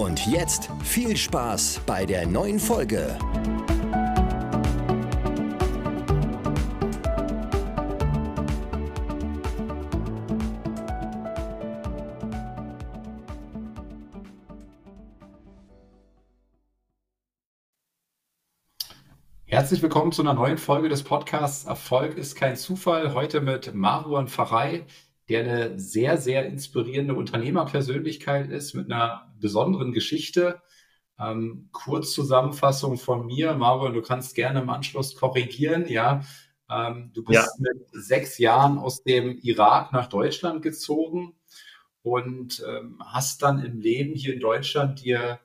Und jetzt viel Spaß bei der neuen Folge. Herzlich willkommen zu einer neuen Folge des Podcasts Erfolg ist kein Zufall. Heute mit Maruan Farai, der eine sehr, sehr inspirierende Unternehmerpersönlichkeit ist mit einer besonderen Geschichte. Ähm, Kurzzusammenfassung von mir. Maruan, du kannst gerne im Anschluss korrigieren. Ja, ähm, du bist ja. mit sechs Jahren aus dem Irak nach Deutschland gezogen und ähm, hast dann im Leben hier in Deutschland dir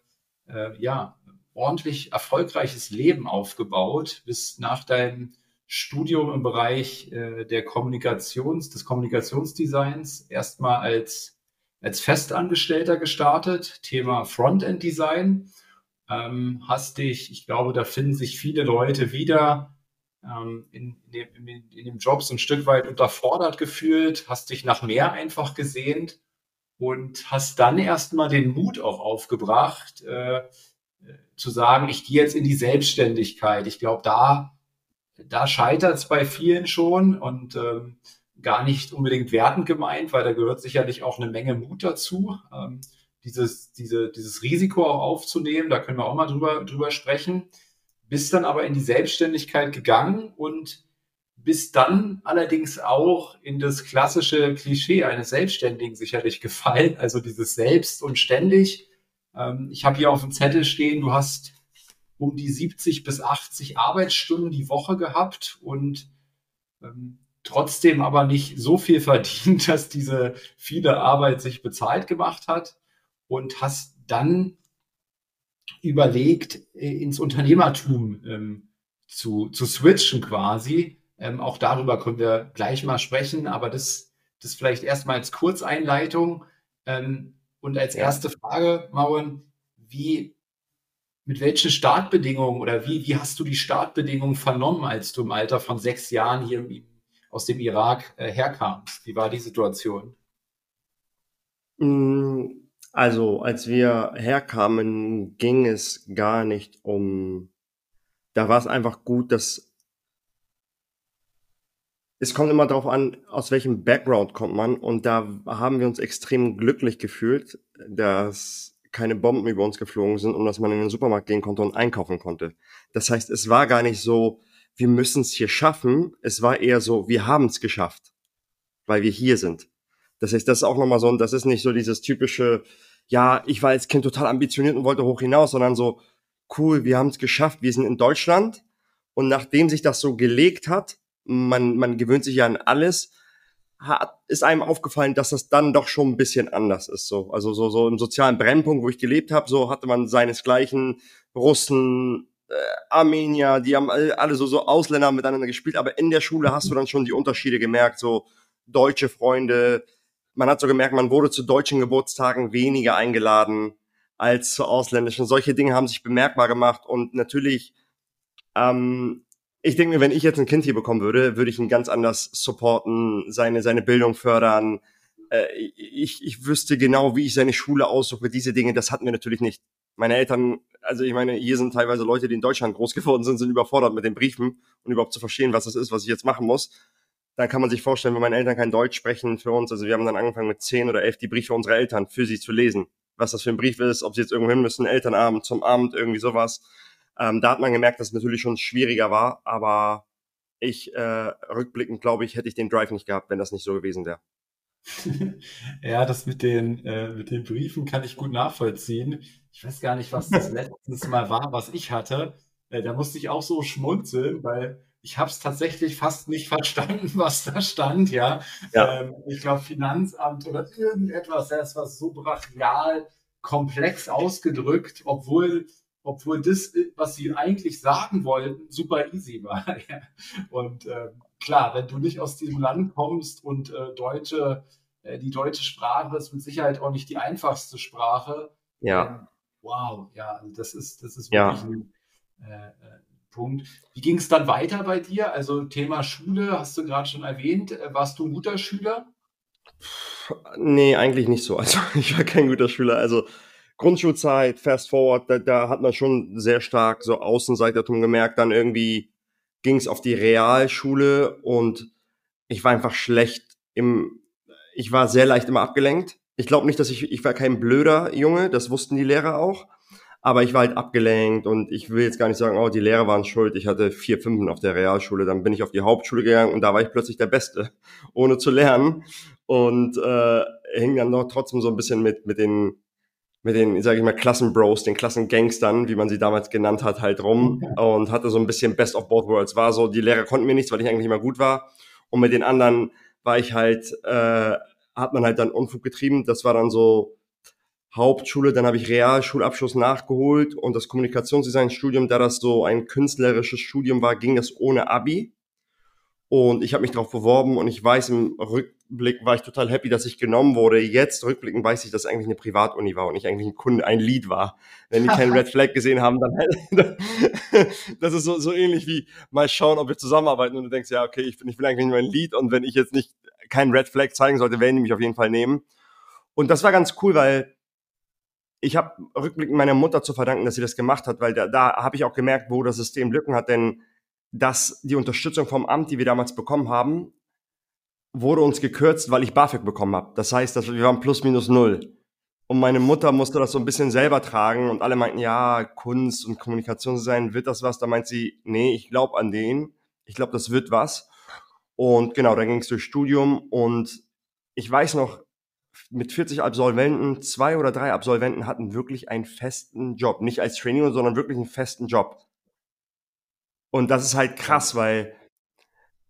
äh, ja ordentlich erfolgreiches Leben aufgebaut, bis nach deinem Studium im Bereich äh, der Kommunikations, des Kommunikationsdesigns erstmal als, als Festangestellter gestartet, Thema Frontend Design. Ähm, hast dich, ich glaube, da finden sich viele Leute wieder ähm, in, in, dem, in, dem Job so ein Stück weit unterfordert gefühlt, hast dich nach mehr einfach gesehnt und hast dann erstmal den Mut auch aufgebracht, äh, zu sagen, ich gehe jetzt in die Selbstständigkeit. Ich glaube, da, da scheitert es bei vielen schon und ähm, gar nicht unbedingt wertend gemeint, weil da gehört sicherlich auch eine Menge Mut dazu, ähm, dieses, diese, dieses Risiko auch aufzunehmen. Da können wir auch mal drüber, drüber sprechen. Bist dann aber in die Selbstständigkeit gegangen und bist dann allerdings auch in das klassische Klischee eines Selbstständigen sicherlich gefallen, also dieses Selbst und ständig ähm, ich habe hier auf dem Zettel stehen, du hast um die 70 bis 80 Arbeitsstunden die Woche gehabt und ähm, trotzdem aber nicht so viel verdient, dass diese viele Arbeit sich bezahlt gemacht hat und hast dann überlegt, äh, ins Unternehmertum ähm, zu, zu switchen quasi. Ähm, auch darüber können wir gleich mal sprechen, aber das, das vielleicht erstmal als Kurzeinleitung. Ähm, und als erste Frage, Mauern, wie, mit welchen Startbedingungen oder wie, wie hast du die Startbedingungen vernommen, als du im Alter von sechs Jahren hier aus dem Irak äh, herkamst? Wie war die Situation? Mm, also, als wir herkamen, ging es gar nicht um, da war es einfach gut, dass es kommt immer darauf an, aus welchem Background kommt man. Und da haben wir uns extrem glücklich gefühlt, dass keine Bomben über uns geflogen sind und dass man in den Supermarkt gehen konnte und einkaufen konnte. Das heißt, es war gar nicht so, wir müssen es hier schaffen. Es war eher so, wir haben es geschafft, weil wir hier sind. Das heißt, das ist auch nochmal so, das ist nicht so dieses typische, ja, ich war als Kind total ambitioniert und wollte hoch hinaus, sondern so, cool, wir haben es geschafft, wir sind in Deutschland. Und nachdem sich das so gelegt hat, man, man gewöhnt sich ja an alles, hat, ist einem aufgefallen, dass das dann doch schon ein bisschen anders ist. So. Also so, so im sozialen Brennpunkt, wo ich gelebt habe, so hatte man seinesgleichen Russen, äh, Armenier, die haben alle, alle so, so Ausländer miteinander gespielt, aber in der Schule hast du dann schon die Unterschiede gemerkt, so deutsche Freunde, man hat so gemerkt, man wurde zu deutschen Geburtstagen weniger eingeladen als zu ausländischen. Solche Dinge haben sich bemerkbar gemacht und natürlich ähm, ich denke mir, wenn ich jetzt ein Kind hier bekommen würde, würde ich ihn ganz anders supporten, seine, seine Bildung fördern. Äh, ich, ich wüsste genau, wie ich seine Schule aussuche. Diese Dinge, das hatten wir natürlich nicht. Meine Eltern, also ich meine, hier sind teilweise Leute, die in Deutschland groß geworden sind, sind überfordert mit den Briefen und überhaupt zu verstehen, was das ist, was ich jetzt machen muss. Dann kann man sich vorstellen, wenn meine Eltern kein Deutsch sprechen für uns, also wir haben dann angefangen mit zehn oder elf die Briefe unserer Eltern für sie zu lesen. Was das für ein Brief ist, ob sie jetzt irgendwo hin müssen, Elternabend, zum Abend, irgendwie sowas ähm, da hat man gemerkt, dass es natürlich schon schwieriger war, aber ich äh, rückblickend glaube ich, hätte ich den Drive nicht gehabt, wenn das nicht so gewesen wäre. ja, das mit den, äh, mit den Briefen kann ich gut nachvollziehen. Ich weiß gar nicht, was das letztes Mal war, was ich hatte. Äh, da musste ich auch so schmunzeln, weil ich habe es tatsächlich fast nicht verstanden, was da stand. Ja, ja. Ähm, ich glaube Finanzamt oder irgendetwas, das war so brachial komplex ausgedrückt, obwohl obwohl das, was sie eigentlich sagen wollten, super easy war. und äh, klar, wenn du nicht aus diesem Land kommst und äh, deutsche, äh, die deutsche Sprache ist mit Sicherheit auch nicht die einfachste Sprache. Ja. Wow, ja, also das ist, das ist Ja. wirklich ein äh, äh, Punkt. Wie ging es dann weiter bei dir? Also Thema Schule hast du gerade schon erwähnt. Äh, Warst du ein guter Schüler? Nee, eigentlich nicht so. Also ich war kein guter Schüler. Also Grundschulzeit, Fast Forward, da, da hat man schon sehr stark so Außenseitertum gemerkt. Dann irgendwie ging es auf die Realschule und ich war einfach schlecht im, ich war sehr leicht immer abgelenkt. Ich glaube nicht, dass ich, ich war kein blöder Junge, das wussten die Lehrer auch. Aber ich war halt abgelenkt und ich will jetzt gar nicht sagen, oh, die Lehrer waren schuld. Ich hatte vier Fünfen auf der Realschule. Dann bin ich auf die Hauptschule gegangen und da war ich plötzlich der Beste, ohne zu lernen. Und äh, hing dann noch trotzdem so ein bisschen mit, mit den, mit den, sage ich mal, Klassenbros, den Klassengangstern, wie man sie damals genannt hat, halt rum und hatte so ein bisschen Best of Both Worlds. War so, die Lehrer konnten mir nichts, weil ich eigentlich immer gut war. Und mit den anderen war ich halt, äh, hat man halt dann Unfug getrieben. Das war dann so Hauptschule, dann habe ich Realschulabschluss nachgeholt und das Kommunikationsdesign-Studium, da das so ein künstlerisches Studium war, ging das ohne Abi. Und ich habe mich darauf beworben und ich weiß, im Rückblick war ich total happy, dass ich genommen wurde. Jetzt rückblickend weiß ich, dass es eigentlich eine Privatuni war und ich eigentlich ein Kunde, ein Lied war. Wenn die keinen Red Flag gesehen haben, dann halt, das ist so, so ähnlich wie mal schauen, ob wir zusammenarbeiten und du denkst, ja, okay, ich, bin, ich will eigentlich nur ein Lied und wenn ich jetzt nicht keinen Red Flag zeigen sollte, werden die mich auf jeden Fall nehmen. Und das war ganz cool, weil ich habe rückblickend meiner Mutter zu verdanken, dass sie das gemacht hat, weil da, da habe ich auch gemerkt, wo das System Lücken hat, denn dass die Unterstützung vom Amt, die wir damals bekommen haben, wurde uns gekürzt, weil ich BAföG bekommen habe. Das heißt, dass wir waren plus minus null. Und meine Mutter musste das so ein bisschen selber tragen und alle meinten, ja, Kunst und Kommunikationsdesign, wird das was? Da meint sie, nee, ich glaube an den. Ich glaube, das wird was. Und genau, dann ging es durch Studium und ich weiß noch, mit 40 Absolventen, zwei oder drei Absolventen hatten wirklich einen festen Job. Nicht als Trainee, sondern wirklich einen festen Job. Und das ist halt krass, weil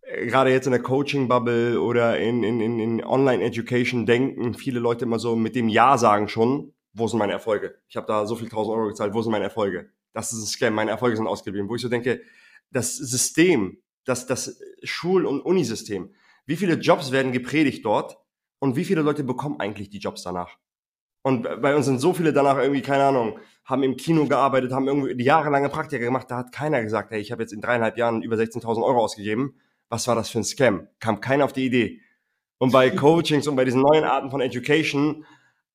äh, gerade jetzt in der Coaching-Bubble oder in, in, in, in Online-Education denken viele Leute immer so mit dem Ja sagen schon, wo sind meine Erfolge? Ich habe da so viel tausend Euro gezahlt, wo sind meine Erfolge? Das ist ein Scam, meine Erfolge sind ausgeblieben. Wo ich so denke, das System, das, das Schul- und Unisystem, wie viele Jobs werden gepredigt dort und wie viele Leute bekommen eigentlich die Jobs danach? Und bei uns sind so viele danach irgendwie, keine Ahnung, haben im Kino gearbeitet, haben irgendwie jahrelange Praktika gemacht. Da hat keiner gesagt, hey, ich habe jetzt in dreieinhalb Jahren über 16.000 Euro ausgegeben. Was war das für ein Scam? Kam keiner auf die Idee. Und bei Coachings und bei diesen neuen Arten von Education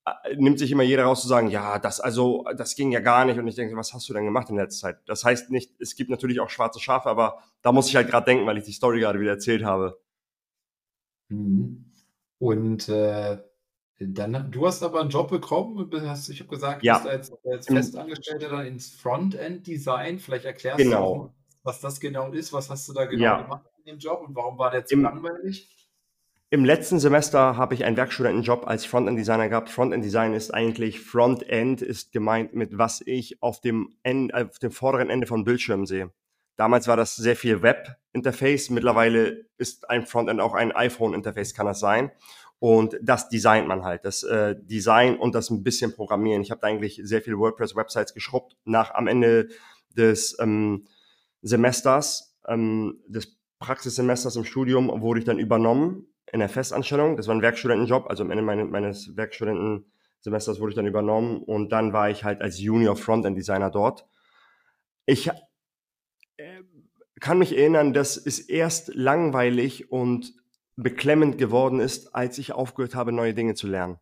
äh, nimmt sich immer jeder raus zu sagen, ja, das also, das ging ja gar nicht. Und ich denke, was hast du denn gemacht in letzter Zeit? Das heißt nicht, es gibt natürlich auch schwarze Schafe, aber da muss ich halt gerade denken, weil ich die Story gerade wieder erzählt habe. Mhm. Und äh, dann, du hast aber einen Job bekommen, hast, ich habe gesagt, du Ja. bist als, als Im- Festangestellter dann ins Frontend-Design. Vielleicht erklärst Genau. du auch, was das genau ist, was hast du da genau Ja. gemacht in dem Job und warum war der zu Im- langweilig? Im letzten Semester habe ich einen Werkstudentenjob als Frontend-Designer gehabt. Frontend-Design ist eigentlich, Frontend ist gemeint mit was ich auf dem, End, auf dem vorderen Ende von Bildschirmen sehe. Damals war das sehr viel Web-Interface. Mittlerweile ist ein Frontend auch ein iPhone-Interface, kann das sein. Und das designt man halt. Das äh, Design und das ein bisschen Programmieren. Ich habe da eigentlich sehr viele WordPress-Websites geschrubbt. Nach am Ende des ähm, Semesters, ähm, des Praxissemesters im Studium, wurde ich dann übernommen in der Festanstellung. Das war ein Werkstudentenjob. Also am Ende meine, meines Werkstudentensemesters wurde ich dann übernommen und dann war ich halt als Junior Frontend Designer dort. Ich äh, kann mich erinnern, dass es erst langweilig und beklemmend geworden ist, als ich aufgehört habe, neue Dinge zu lernen.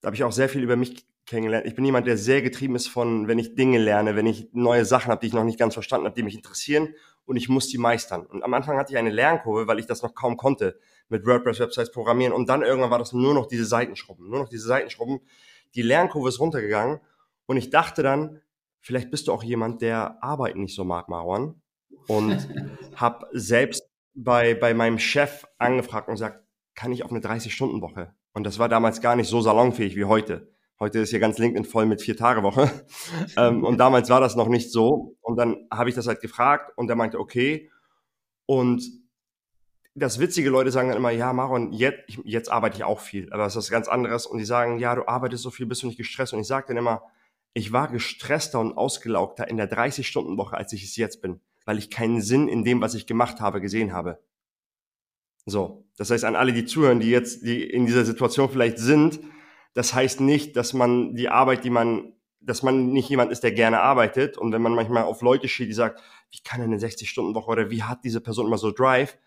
Da habe ich auch sehr viel über mich kennengelernt. Ich bin jemand, der sehr getrieben ist von, wenn ich Dinge lerne, wenn ich neue Sachen habe, die ich noch nicht ganz verstanden habe, die mich interessieren und ich muss die meistern. Und am Anfang hatte ich eine Lernkurve, weil ich das noch kaum konnte, mit WordPress-Websites programmieren und dann irgendwann war das nur noch diese Seitenschrubben, nur noch diese Seitenschrubben. Die Lernkurve ist runtergegangen und ich dachte dann, vielleicht bist du auch jemand, der Arbeit nicht so mag, Marwan. Und habe selbst bei, bei meinem Chef angefragt und gesagt, kann ich auf eine 30-Stunden-Woche? Und das war damals gar nicht so salonfähig wie heute. Heute ist hier ganz LinkedIn voll mit Vier-Tage-Woche. ähm, und damals war das noch nicht so. Und dann habe ich das halt gefragt und er meinte, okay. Und das witzige Leute sagen dann immer, ja, Maron, jetzt, jetzt arbeite ich auch viel, aber das ist was ganz anderes. Und die sagen, ja, du arbeitest so viel, bist du nicht gestresst? Und ich sage dann immer, ich war gestresster und ausgelaugter in der 30-Stunden-Woche, als ich es jetzt bin, weil ich keinen Sinn in dem, was ich gemacht habe, gesehen habe. So, das heißt an alle, die zuhören, die jetzt die in dieser Situation vielleicht sind, das heißt nicht, dass man die Arbeit, die man, dass man nicht jemand ist, der gerne arbeitet. Und wenn man manchmal auf Leute steht, die sagt, wie kann eine 60-Stunden-Woche oder wie hat diese Person immer so Drive?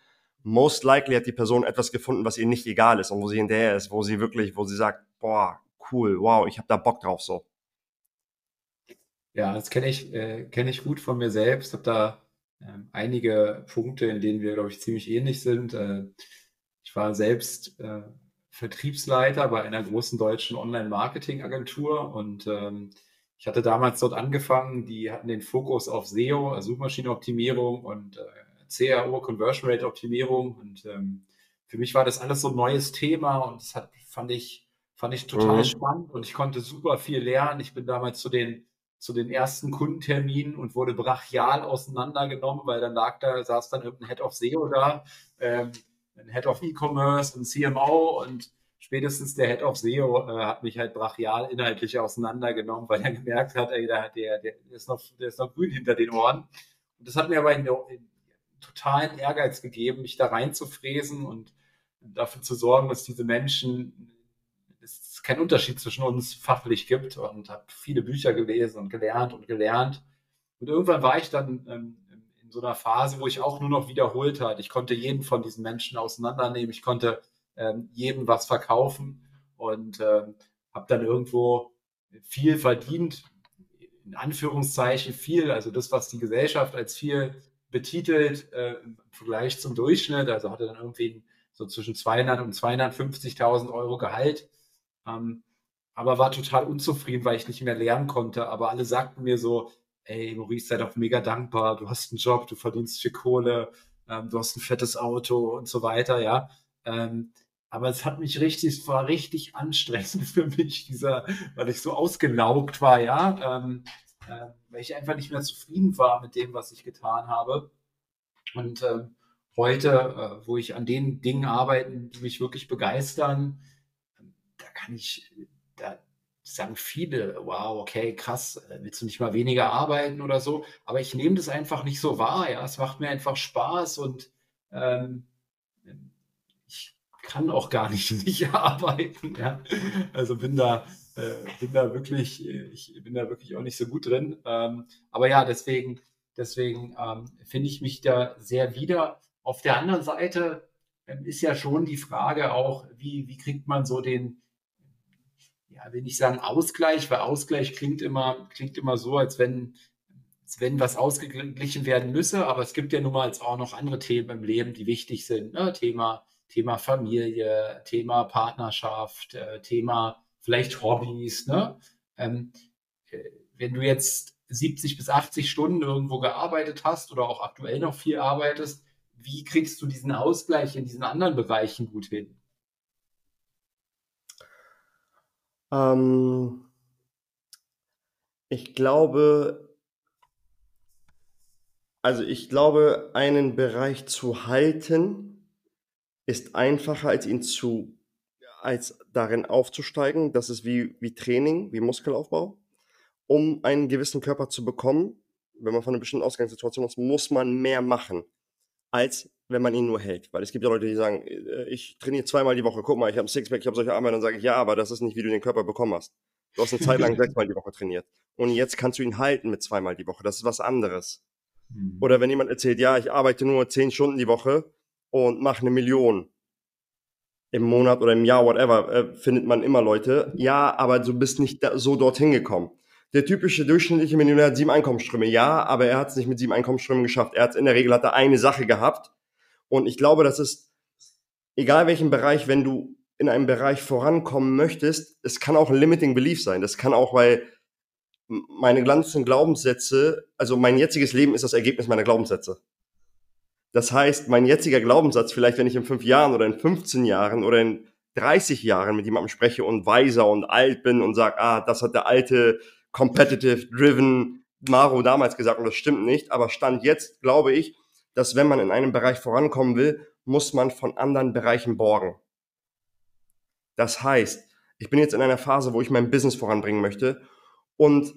Most likely hat die Person etwas gefunden, was ihr nicht egal ist und wo sie hinterher ist, wo sie wirklich, wo sie sagt, boah, cool, wow, ich habe da Bock drauf so. Ja, das kenne ich, äh, kenne ich gut von mir selbst. Habe da ähm, einige Punkte, in denen wir, glaube ich, ziemlich ähnlich sind. Äh, ich war selbst äh, Vertriebsleiter bei einer großen deutschen Online-Marketing-Agentur und ähm, ich hatte damals dort angefangen, die hatten den Fokus auf SEO, also Suchmaschinenoptimierung und äh, CRO, Conversion Rate Optimierung und ähm, für mich war das alles so ein neues Thema und das hat, fand ich, fand ich total mhm. spannend und ich konnte super viel lernen. Ich bin damals zu den zu den ersten Kundenterminen und wurde brachial auseinandergenommen, weil dann lag da, saß dann irgendein Head of SEO da, ähm, ein Head of E-Commerce und CMO und spätestens der Head of SEO äh, hat mich halt brachial inhaltlich auseinandergenommen, weil er gemerkt hat, ey, der, der, der, ist noch, der ist noch grün hinter den Ohren. Und das hat mir aber einen, einen totalen Ehrgeiz gegeben, mich da reinzufräsen und dafür zu sorgen, dass diese Menschen keinen Unterschied zwischen uns fachlich gibt und habe viele Bücher gelesen und gelernt und gelernt. Und irgendwann war ich dann ähm, in so einer Phase, wo ich auch nur noch wiederholt hat. Ich konnte jeden von diesen Menschen auseinandernehmen. Ich konnte ähm, jedem was verkaufen und ähm, habe dann irgendwo viel verdient, in Anführungszeichen viel, also das, was die Gesellschaft als viel betitelt äh, im Vergleich zum Durchschnitt, also hatte dann irgendwie so zwischen 200 und 250.000 Euro Gehalt ähm, aber war total unzufrieden, weil ich nicht mehr lernen konnte. Aber alle sagten mir so, ey, Maurice, sei doch mega dankbar, du hast einen Job, du verdienst viel Kohle, ähm, du hast ein fettes Auto und so weiter, ja. Ähm, aber es hat mich richtig, es war richtig anstrengend für mich, dieser, weil ich so ausgelaugt war, ja, ähm, äh, weil ich einfach nicht mehr zufrieden war mit dem, was ich getan habe. Und ähm, heute, äh, wo ich an den Dingen arbeite, die mich wirklich begeistern, kann ich, da sagen viele, wow, okay, krass, äh, willst du nicht mal weniger arbeiten oder so? Aber ich nehme das einfach nicht so wahr, ja. Es macht mir einfach Spaß und ähm, ich kann auch gar nicht nicht arbeiten, ja. Also bin da, äh, bin da wirklich, ich bin da wirklich auch nicht so gut drin. Ähm, aber ja, deswegen, deswegen ähm, finde ich mich da sehr wieder. Auf der anderen Seite ähm, ist ja schon die Frage auch, wie, wie kriegt man so den, ja, will nicht sagen Ausgleich, weil Ausgleich klingt immer, klingt immer so, als wenn, als wenn was ausgeglichen werden müsse, aber es gibt ja nun mal auch noch andere Themen im Leben, die wichtig sind. Ne? Thema, Thema Familie, Thema Partnerschaft, äh, Thema vielleicht Hobbys. Ne? Ähm, äh, wenn du jetzt 70 bis 80 Stunden irgendwo gearbeitet hast oder auch aktuell noch viel arbeitest, wie kriegst du diesen Ausgleich in diesen anderen Bereichen gut hin? Ähm, ich glaube, also ich glaube, einen Bereich zu halten ist einfacher als ihn zu, als darin aufzusteigen. Das ist wie, wie Training, wie Muskelaufbau. Um einen gewissen Körper zu bekommen, wenn man von einer bestimmten Ausgangssituation ist, muss man mehr machen, als wenn man ihn nur hält. Weil es gibt ja Leute, die sagen, äh, ich trainiere zweimal die Woche, guck mal, ich habe ein Sixpack, ich habe solche Arme, dann sage ich, ja, aber das ist nicht, wie du den Körper bekommen hast. Du hast eine Zeit lang sechsmal die Woche trainiert. Und jetzt kannst du ihn halten mit zweimal die Woche. Das ist was anderes. Mhm. Oder wenn jemand erzählt, ja, ich arbeite nur zehn Stunden die Woche und mache eine Million im Monat oder im Jahr, whatever, äh, findet man immer Leute. Ja, aber du bist nicht da, so dorthin gekommen. Der typische durchschnittliche Millionär hat sieben Einkommensströme. Ja, aber er hat es nicht mit sieben Einkommensströmen geschafft. Er hat in der Regel hat er eine Sache gehabt und ich glaube, das ist, egal welchen Bereich, wenn du in einem Bereich vorankommen möchtest, es kann auch ein limiting belief sein. Das kann auch, weil meine ganzen Glaubenssätze, also mein jetziges Leben ist das Ergebnis meiner Glaubenssätze. Das heißt, mein jetziger Glaubenssatz, vielleicht wenn ich in fünf Jahren oder in 15 Jahren oder in 30 Jahren mit jemandem spreche und weiser und alt bin und sage, ah, das hat der alte, competitive, driven Maro damals gesagt und das stimmt nicht, aber Stand jetzt glaube ich, dass wenn man in einem Bereich vorankommen will, muss man von anderen Bereichen borgen. Das heißt, ich bin jetzt in einer Phase, wo ich mein Business voranbringen möchte und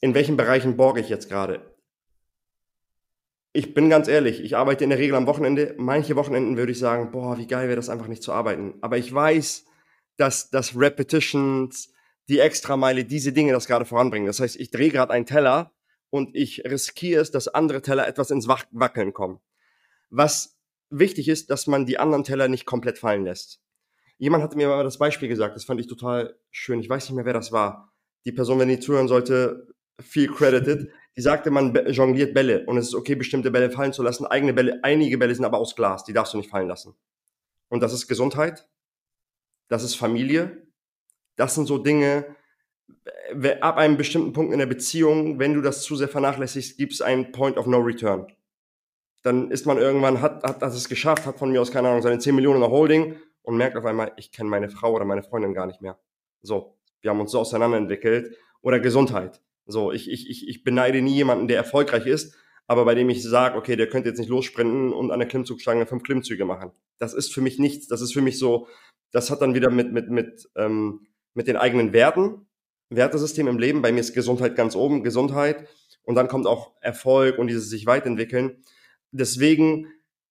in welchen Bereichen borge ich jetzt gerade? Ich bin ganz ehrlich, ich arbeite in der Regel am Wochenende. Manche Wochenenden würde ich sagen, boah, wie geil wäre das einfach nicht zu arbeiten. Aber ich weiß, dass das Repetitions, die Extrameile, diese Dinge das gerade voranbringen. Das heißt, ich drehe gerade einen Teller und ich riskiere es, dass andere Teller etwas ins Wackeln kommen. Was wichtig ist, dass man die anderen Teller nicht komplett fallen lässt. Jemand hatte mir mal das Beispiel gesagt, das fand ich total schön. Ich weiß nicht mehr, wer das war. Die Person, wenn die zuhören sollte, viel credited. Die sagte, man jongliert Bälle und es ist okay, bestimmte Bälle fallen zu lassen. Eigene Bälle, einige Bälle sind aber aus Glas, die darfst du nicht fallen lassen. Und das ist Gesundheit, das ist Familie, das sind so Dinge, ab einem bestimmten Punkt in der Beziehung, wenn du das zu sehr vernachlässigst, gibt es einen Point of No Return. Dann ist man irgendwann, hat, hat, hat es geschafft, hat von mir aus, keine Ahnung, seine 10 Millionen in Holding und merkt auf einmal, ich kenne meine Frau oder meine Freundin gar nicht mehr. So, wir haben uns so auseinanderentwickelt. Oder Gesundheit. So, ich, ich, ich, ich beneide nie jemanden, der erfolgreich ist, aber bei dem ich sage, okay, der könnte jetzt nicht lossprinten und an der Klimmzugstange fünf Klimmzüge machen. Das ist für mich nichts. Das ist für mich so, das hat dann wieder mit, mit, mit, ähm, mit den eigenen Werten, Wertesystem im Leben. Bei mir ist Gesundheit ganz oben, Gesundheit. Und dann kommt auch Erfolg und dieses sich weiterentwickeln. Deswegen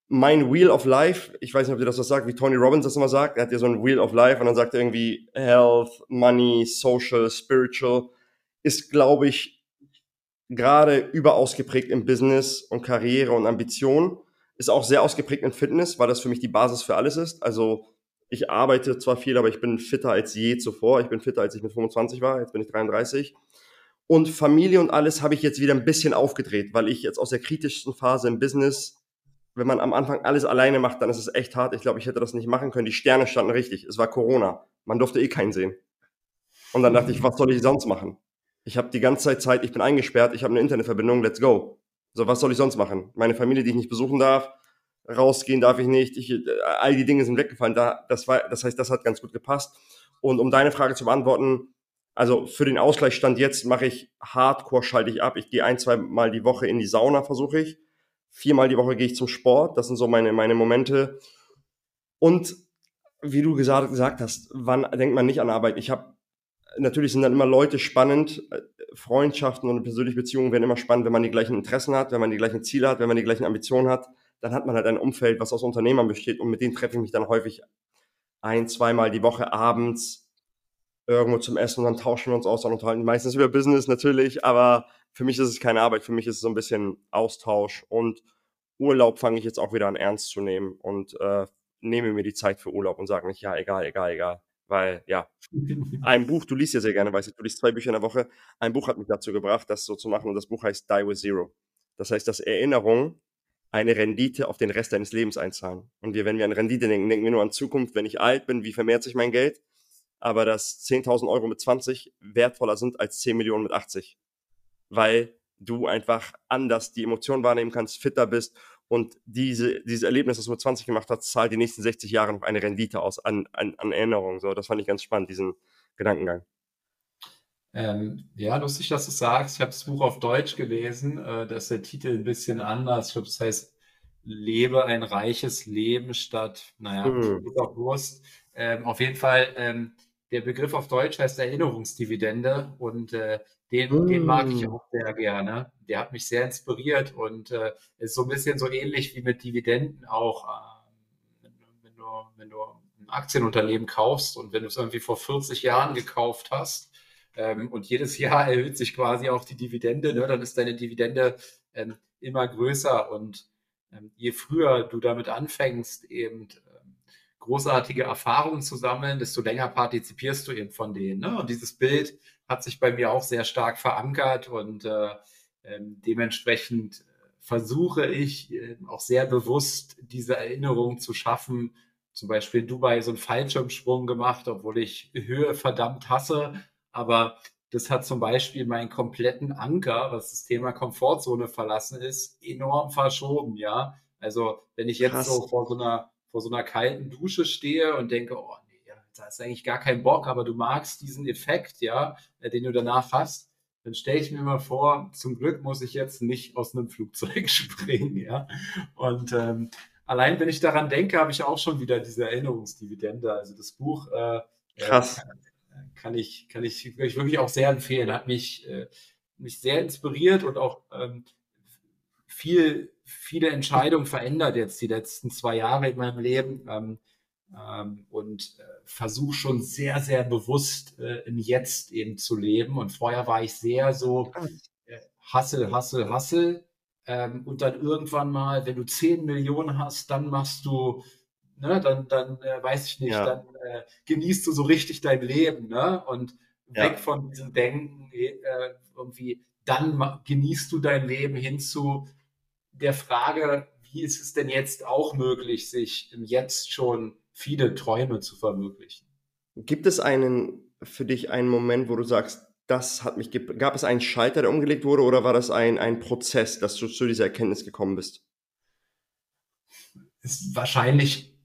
mein Wheel of Life, ich weiß nicht, ob dir das was sagt, wie Tony Robbins das immer sagt, er hat ja so ein Wheel of Life und dann sagt er irgendwie Health, Money, Social, Spiritual ist, glaube ich, gerade überaus geprägt im Business und Karriere und Ambition. Ist auch sehr ausgeprägt in Fitness, weil das für mich die Basis für alles ist. Also ich arbeite zwar viel, aber ich bin fitter als je zuvor. Ich bin fitter, als ich mit 25 war. Jetzt bin ich 33. Und Familie und alles habe ich jetzt wieder ein bisschen aufgedreht, weil ich jetzt aus der kritischsten Phase im Business, wenn man am Anfang alles alleine macht, dann ist es echt hart. Ich glaube, ich hätte das nicht machen können. Die Sterne standen richtig. Es war Corona. Man durfte eh keinen sehen. Und dann dachte ich, was soll ich sonst machen? Ich habe die ganze Zeit Zeit, ich bin eingesperrt, ich habe eine Internetverbindung, let's go. So, was soll ich sonst machen? Meine Familie, die ich nicht besuchen darf, rausgehen darf ich nicht, ich, all die Dinge sind weggefallen. Da, das, war, das heißt, das hat ganz gut gepasst. Und um deine Frage zu beantworten, also für den Ausgleichsstand jetzt mache ich Hardcore, schalte ich ab. Ich gehe ein, zwei Mal die Woche in die Sauna, versuche ich. Viermal die Woche gehe ich zum Sport. Das sind so meine, meine Momente. Und wie du gesagt, gesagt hast, wann denkt man nicht an Arbeit? Ich habe natürlich sind dann immer Leute spannend. Äh, Freundschaften und persönliche Beziehungen werden immer spannend, wenn man die gleichen Interessen hat, wenn man die gleichen Ziele hat, wenn man die gleichen Ambitionen hat. Dann hat man halt ein Umfeld, was aus Unternehmern besteht und mit denen treffe ich mich dann häufig ein, zweimal die Woche abends irgendwo zum Essen und dann tauschen wir uns aus, dann unterhalten meistens über Business natürlich, aber für mich ist es keine Arbeit, für mich ist es so ein bisschen Austausch und Urlaub fange ich jetzt auch wieder an ernst zu nehmen und äh, nehme mir die Zeit für Urlaub und sage nicht, ja, egal, egal, egal. Weil, ja, ein Buch, du liest ja sehr gerne, weißt du, du liest zwei Bücher in der Woche. Ein Buch hat mich dazu gebracht, das so zu machen und das Buch heißt Die with Zero. Das heißt, dass Erinnerungen eine Rendite auf den Rest deines Lebens einzahlen. Und wir, wenn wir an Rendite denken, denken wir nur an Zukunft. Wenn ich alt bin, wie vermehrt sich mein Geld? Aber dass 10.000 Euro mit 20 wertvoller sind als 10 Millionen mit 80. Weil du einfach anders die Emotionen wahrnehmen kannst, fitter bist und diese, dieses Erlebnis, das du mit 20 gemacht hast, zahlt die nächsten 60 Jahre noch eine Rendite aus an, an, an Erinnerungen. So, das fand ich ganz spannend, diesen Gedankengang. Ähm, ja, lustig, dass du sagst. Ich habe das Buch auf Deutsch gelesen. Äh, da ist der Titel ein bisschen anders. Ich glaube, das heißt Lebe ein reiches Leben statt, naja, hm. auch Wurst. Ähm, auf jeden Fall, ähm, der Begriff auf Deutsch heißt Erinnerungsdividende und äh, den, mm. den mag ich mm. auch sehr gerne. Der hat mich sehr inspiriert und äh, ist so ein bisschen so ähnlich wie mit Dividenden auch. Äh, wenn, du, wenn du ein Aktienunternehmen kaufst und wenn du es irgendwie vor 40 Jahren gekauft hast ähm, und jedes Jahr erhöht sich quasi auch die Dividende, ne, dann ist deine Dividende ähm, immer größer und ähm, je früher du damit anfängst, eben ähm, großartige Erfahrungen zu sammeln, desto länger partizipierst du eben von denen. Ne? Und dieses Bild hat sich bei mir auch sehr stark verankert und äh, ähm, dementsprechend versuche ich äh, auch sehr bewusst diese Erinnerung zu schaffen. Zum Beispiel in Dubai so einen Fallschirmsprung gemacht, obwohl ich Höhe verdammt hasse. Aber das hat zum Beispiel meinen kompletten Anker, was das Thema Komfortzone verlassen ist, enorm verschoben, ja. Also wenn ich jetzt Krass. so vor so einer vor so einer kalten Dusche stehe und denke, oh da hast eigentlich gar keinen Bock, aber du magst diesen Effekt, ja, äh, den du danach hast, dann stelle ich mir mal vor, zum Glück muss ich jetzt nicht aus einem Flugzeug springen, ja. Und, ähm, allein wenn ich daran denke, habe ich auch schon wieder diese Erinnerungsdividende. Also das Buch äh, Krass. Kann ich, kann ich wirklich auch sehr empfehlen. Hat mich, äh, mich sehr inspiriert und auch ähm, viel, viele Entscheidungen verändert jetzt die letzten zwei Jahre in meinem Leben. Ähm, ähm, und äh, versuche schon sehr, sehr bewusst äh, im Jetzt eben zu leben. Und vorher war ich sehr so äh, Hassel, Hassel, Hassel. Ähm, und dann irgendwann mal, wenn du 10 Millionen hast, dann machst du, ne, dann, dann äh, weiß ich nicht, ja. dann äh, genießt du so richtig dein Leben, ne? Und ja. weg von diesem Denken, äh, irgendwie, dann genießt du dein Leben hin zu der Frage, wie ist es denn jetzt auch möglich, sich im Jetzt schon viele Träume zu verwirklichen. Gibt es einen für dich einen Moment, wo du sagst, das hat mich, gab es einen Schalter, der umgelegt wurde, oder war das ein, ein Prozess, dass du zu dieser Erkenntnis gekommen bist? Ist wahrscheinlich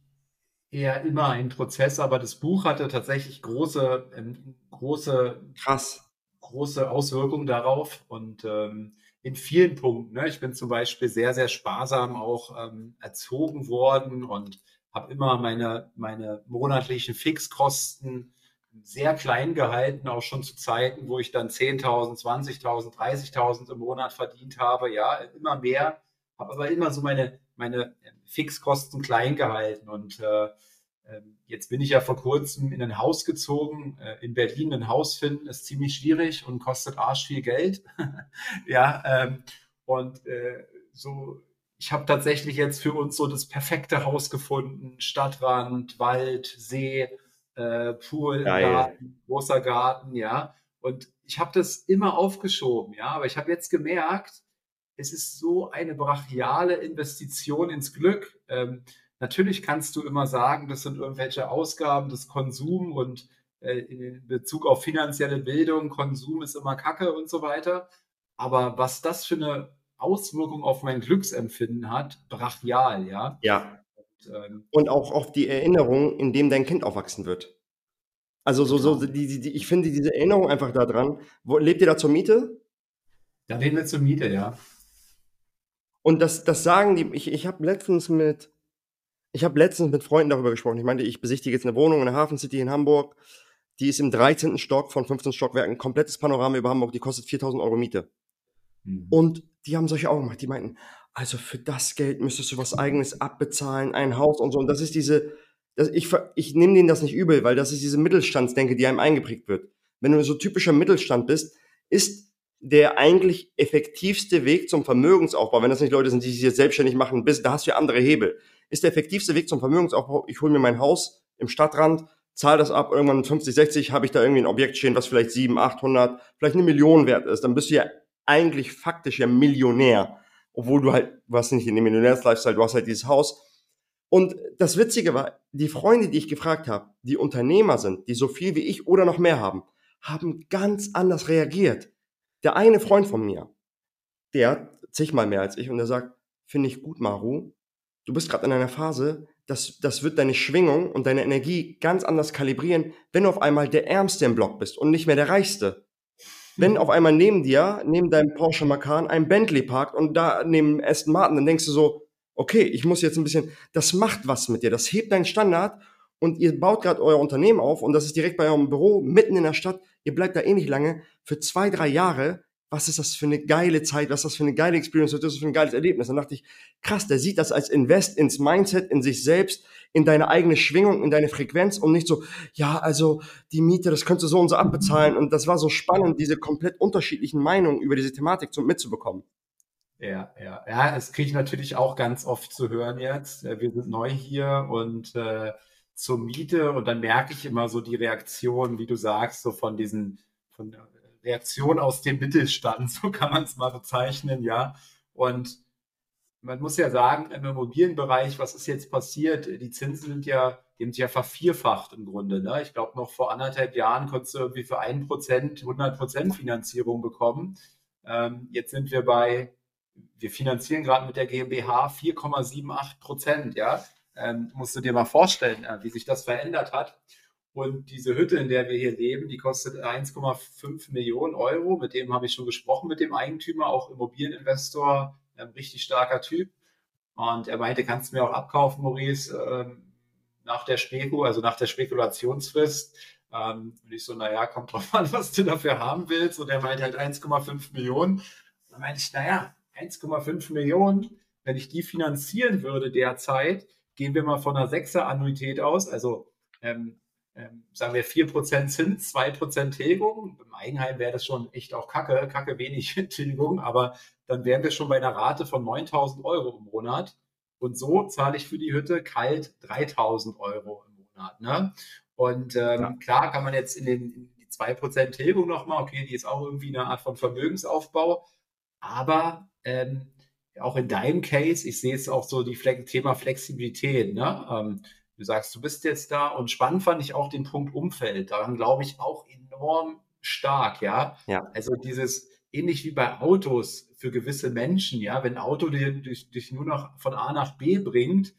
eher immer ein Prozess, aber das Buch hatte tatsächlich große, ähm, große, krass, große Auswirkungen darauf und ähm, in vielen Punkten. Ne? Ich bin zum Beispiel sehr, sehr sparsam auch ähm, erzogen worden und habe immer meine, meine monatlichen Fixkosten sehr klein gehalten, auch schon zu Zeiten, wo ich dann 10.000, 20.000, 30.000 im Monat verdient habe. Ja, immer mehr, habe aber immer so meine, meine Fixkosten klein gehalten. Und äh, ähm, jetzt bin ich ja vor kurzem in ein Haus gezogen. Äh, in Berlin ein Haus finden ist ziemlich schwierig und kostet arsch viel Geld. ja, ähm, und äh, so ich habe tatsächlich jetzt für uns so das perfekte Haus gefunden. Stadtrand, Wald, See, äh, Pool, Garten, großer Garten, ja. Und ich habe das immer aufgeschoben, ja. Aber ich habe jetzt gemerkt, es ist so eine brachiale Investition ins Glück. Ähm, natürlich kannst du immer sagen, das sind irgendwelche Ausgaben des Konsums und äh, in Bezug auf finanzielle Bildung, Konsum ist immer Kacke und so weiter. Aber was das für eine Auswirkung auf mein Glücksempfinden hat, brachial, ja. Ja. Und, ähm, und auch auf die Erinnerung, in dem dein Kind aufwachsen wird. Also so, so die, die, die, ich finde diese Erinnerung einfach daran. Wo, lebt ihr da zur Miete? Da leben wir zur Miete, ja. Und das, das sagen die, ich, ich habe letztens mit, ich habe letztens mit Freunden darüber gesprochen. Ich meinte, ich besichtige jetzt eine Wohnung in der Hafen City in Hamburg. Die ist im 13. Stock von 15 Stockwerken, komplettes Panorama über Hamburg, die kostet 4000 Euro Miete. Mhm. Und die haben solche Augen gemacht. Die meinten, also für das Geld müsstest du was eigenes abbezahlen, ein Haus und so. Und das ist diese, das, ich, ich nehme denen das nicht übel, weil das ist diese Mittelstandsdenke, die einem eingeprägt wird. Wenn du so typischer Mittelstand bist, ist der eigentlich effektivste Weg zum Vermögensaufbau, wenn das nicht Leute sind, die sich jetzt selbstständig machen, bis, da hast du ja andere Hebel, ist der effektivste Weg zum Vermögensaufbau, ich hole mir mein Haus im Stadtrand, zahle das ab, irgendwann 50, 60 habe ich da irgendwie ein Objekt stehen, was vielleicht 7, 800, vielleicht eine Million wert ist, dann bist du ja eigentlich faktisch ja Millionär, obwohl du halt, hast nicht in dem Millionärs-Lifestyle, du hast halt dieses Haus. Und das Witzige war, die Freunde, die ich gefragt habe, die Unternehmer sind, die so viel wie ich oder noch mehr haben, haben ganz anders reagiert. Der eine Freund von mir, der zigmal mehr als ich und der sagt, finde ich gut, Maru, du bist gerade in einer Phase, das, das wird deine Schwingung und deine Energie ganz anders kalibrieren, wenn du auf einmal der Ärmste im Block bist und nicht mehr der Reichste. Wenn auf einmal neben dir, neben deinem Porsche Macan, ein Bentley parkt und da neben Aston Martin, dann denkst du so, okay, ich muss jetzt ein bisschen, das macht was mit dir, das hebt deinen Standard und ihr baut gerade euer Unternehmen auf und das ist direkt bei eurem Büro mitten in der Stadt, ihr bleibt da eh nicht lange, für zwei, drei Jahre was ist das für eine geile Zeit, was ist das für eine geile Experience, was ist das für ein geiles Erlebnis. Dann dachte ich, krass, der sieht das als Invest ins Mindset, in sich selbst, in deine eigene Schwingung, in deine Frequenz und nicht so, ja, also die Miete, das könntest du so und so abbezahlen. Und das war so spannend, diese komplett unterschiedlichen Meinungen über diese Thematik zu, mitzubekommen. Ja, ja, ja, das kriege ich natürlich auch ganz oft zu hören jetzt. Wir sind neu hier und äh, zur Miete und dann merke ich immer so die Reaktion, wie du sagst, so von diesen, von Reaktion aus dem Mittelstand, so kann man es mal bezeichnen, ja. Und man muss ja sagen, im Immobilienbereich, was ist jetzt passiert? Die Zinsen sind ja, die haben sich ja vervierfacht im Grunde. Ne? Ich glaube, noch vor anderthalb Jahren konntest du irgendwie für ein Prozent 100 Prozent Finanzierung bekommen. Ähm, jetzt sind wir bei, wir finanzieren gerade mit der GmbH 4,78 Prozent. Ja, ähm, musst du dir mal vorstellen, äh, wie sich das verändert hat. Und diese Hütte, in der wir hier leben, die kostet 1,5 Millionen Euro. Mit dem habe ich schon gesprochen, mit dem Eigentümer, auch Immobilieninvestor, ein richtig starker Typ. Und er meinte, kannst du mir auch abkaufen, Maurice, ähm, nach der Speku, also nach der Spekulationsfrist. Ähm, und ich so, naja, kommt drauf an, was du dafür haben willst. Und er meinte halt 1,5 Millionen. Und dann meinte ich, naja, 1,5 Millionen, wenn ich die finanzieren würde derzeit, gehen wir mal von einer 6er Annuität aus, also ähm, ähm, sagen wir 4% Zins, 2% Tilgung. Im Eigenheim wäre das schon echt auch kacke, kacke wenig Tilgung, aber dann wären wir schon bei einer Rate von 9000 Euro im Monat. Und so zahle ich für die Hütte kalt 3000 Euro im Monat. Ne? Und ähm, ja. klar kann man jetzt in, den, in die 2% Tilgung nochmal, okay, die ist auch irgendwie eine Art von Vermögensaufbau, aber ähm, auch in deinem Case, ich sehe es auch so, die Thema Flexibilität. Ne? Ähm, du sagst, du bist jetzt da und spannend fand ich auch den Punkt Umfeld. Daran glaube ich auch enorm stark, ja. ja. Also dieses, ähnlich wie bei Autos für gewisse Menschen, ja, wenn ein Auto dich, dich nur noch von A nach B bringt,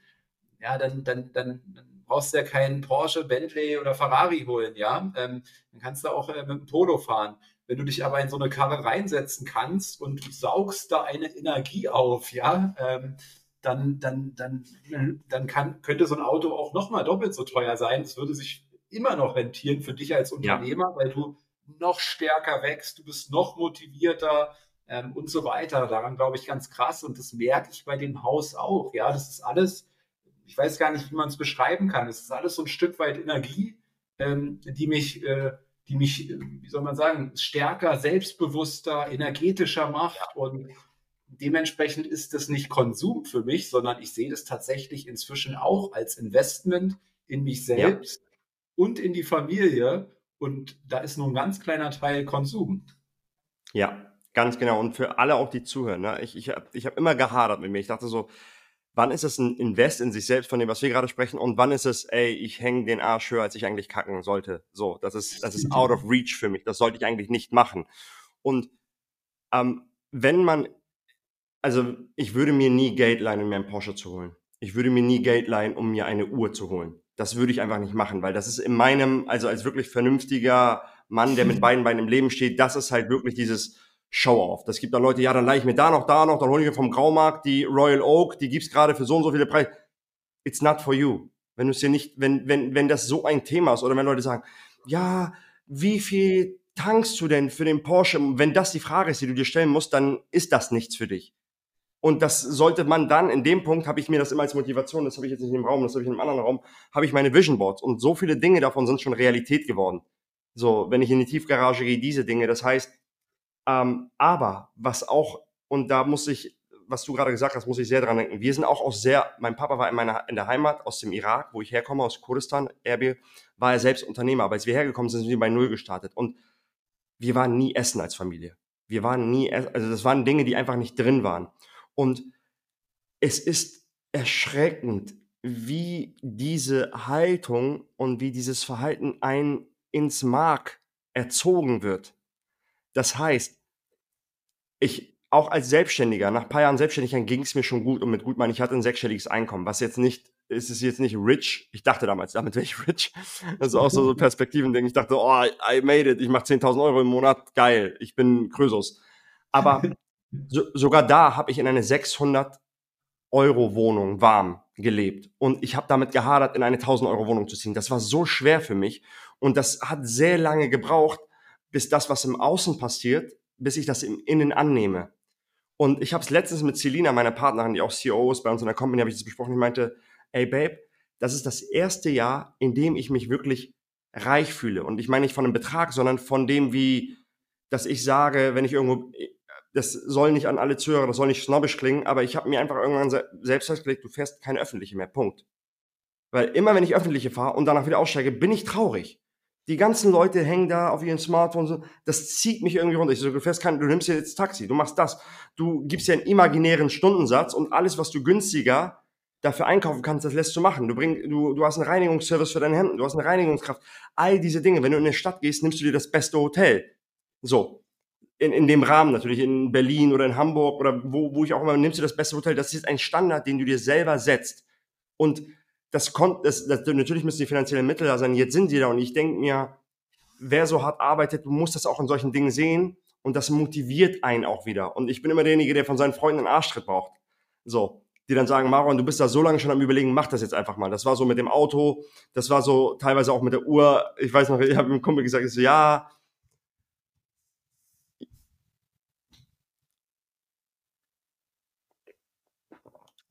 ja, dann, dann, dann, dann brauchst du ja keinen Porsche, Bentley oder Ferrari holen, ja. Ähm, dann kannst du auch äh, mit dem Polo fahren. Wenn du dich aber in so eine Karre reinsetzen kannst und du saugst da eine Energie auf, ja, ähm, dann, dann, dann, dann kann, könnte so ein Auto auch nochmal doppelt so teuer sein. Es würde sich immer noch rentieren für dich als Unternehmer, ja. weil du noch stärker wächst, du bist noch motivierter ähm, und so weiter. Daran glaube ich ganz krass und das merke ich bei dem Haus auch. Ja, das ist alles, ich weiß gar nicht, wie man es beschreiben kann. Es ist alles so ein Stück weit Energie, ähm, die mich äh, die mich, wie soll man sagen, stärker, selbstbewusster, energetischer macht. Und dementsprechend ist das nicht Konsum für mich, sondern ich sehe das tatsächlich inzwischen auch als Investment in mich selbst ja. und in die Familie. Und da ist nur ein ganz kleiner Teil Konsum. Ja, ganz genau. Und für alle auch, die zuhören. Ne? Ich, ich habe ich hab immer gehadert mit mir. Ich dachte so, wann ist es ein Invest in sich selbst, von dem, was wir gerade sprechen, und wann ist es, ey, ich hänge den Arsch höher, als ich eigentlich kacken sollte. So, das ist, das ist out of reach für mich. Das sollte ich eigentlich nicht machen. Und ähm, wenn man, also ich würde mir nie Geld leihen, um mir einen Porsche zu holen. Ich würde mir nie Geld leihen, um mir eine Uhr zu holen. Das würde ich einfach nicht machen, weil das ist in meinem, also als wirklich vernünftiger Mann, der mit beiden Beinen im Leben steht, das ist halt wirklich dieses, Show-off. Das gibt dann Leute, ja, dann leih ich mir da noch, da noch, dann hole ich mir vom Graumarkt die Royal Oak, die gibt's gerade für so und so viele Preise. It's not for you. Wenn du es dir nicht, wenn, wenn, wenn das so ein Thema ist oder wenn Leute sagen, ja, wie viel tankst du denn für den Porsche? Wenn das die Frage ist, die du dir stellen musst, dann ist das nichts für dich. Und das sollte man dann, in dem Punkt habe ich mir das immer als Motivation, das habe ich jetzt nicht dem Raum, das habe ich in einem anderen Raum, habe ich meine Vision Boards. Und so viele Dinge davon sind schon Realität geworden. So, wenn ich in die Tiefgarage gehe, diese Dinge, das heißt, ähm, aber was auch, und da muss ich, was du gerade gesagt hast, muss ich sehr dran denken. Wir sind auch aus sehr, mein Papa war in meiner, in der Heimat aus dem Irak, wo ich herkomme, aus Kurdistan, Erbil, war er selbst Unternehmer. Aber als wir hergekommen sind, sind wir bei Null gestartet. Und wir waren nie essen als Familie. Wir waren nie, also das waren Dinge, die einfach nicht drin waren. Und es ist erschreckend, wie diese Haltung und wie dieses Verhalten ein ins Mark erzogen wird. Das heißt, ich auch als Selbstständiger, nach ein paar Jahren Selbstständigkeit ging es mir schon gut und mit gut meine ich hatte ein sechsstelliges Einkommen, was jetzt nicht, ist es jetzt nicht rich. Ich dachte damals, damit wäre ich rich. Das ist auch so, so Perspektiven, ich dachte, oh, I made it, ich mache 10.000 Euro im Monat, geil, ich bin Krösus. Aber so, sogar da habe ich in eine 600 Euro Wohnung warm gelebt und ich habe damit gehadert, in eine 1000 Euro Wohnung zu ziehen. Das war so schwer für mich und das hat sehr lange gebraucht, bis das, was im Außen passiert, bis ich das im Innen annehme. Und ich habe es letztens mit Selina, meiner Partnerin, die auch CEO ist bei uns in der Company, habe ich das besprochen. Ich meinte, ey Babe, das ist das erste Jahr, in dem ich mich wirklich reich fühle. Und ich meine nicht von einem Betrag, sondern von dem, wie, dass ich sage, wenn ich irgendwo, das soll nicht an alle Zuhörer, das soll nicht snobbisch klingen, aber ich habe mir einfach irgendwann selbst festgelegt, du fährst keine öffentliche mehr. Punkt. Weil immer, wenn ich öffentliche fahre und danach wieder aussteige, bin ich traurig. Die ganzen Leute hängen da auf ihren Smartphones. Das zieht mich irgendwie runter. Ich so, du fährst kein, du nimmst jetzt Taxi, du machst das. Du gibst dir einen imaginären Stundensatz und alles, was du günstiger dafür einkaufen kannst, das lässt du machen. Du bring, du, du hast einen Reinigungsservice für deine Hemden, du hast eine Reinigungskraft. All diese Dinge. Wenn du in eine Stadt gehst, nimmst du dir das beste Hotel. So. In, in dem Rahmen natürlich, in Berlin oder in Hamburg oder wo, wo ich auch immer, nimmst du das beste Hotel. Das ist ein Standard, den du dir selber setzt. Und das kommt, das, das, natürlich müssen die finanziellen Mittel da sein. Jetzt sind sie da und ich denke mir, wer so hart arbeitet, du musst das auch in solchen Dingen sehen und das motiviert einen auch wieder. Und ich bin immer derjenige, der von seinen Freunden einen Arschtritt braucht. So. die dann sagen, Maron, du bist da so lange schon am überlegen, mach das jetzt einfach mal. Das war so mit dem Auto, das war so teilweise auch mit der Uhr. Ich weiß noch, ich habe dem Kumpel gesagt, ich so, ja,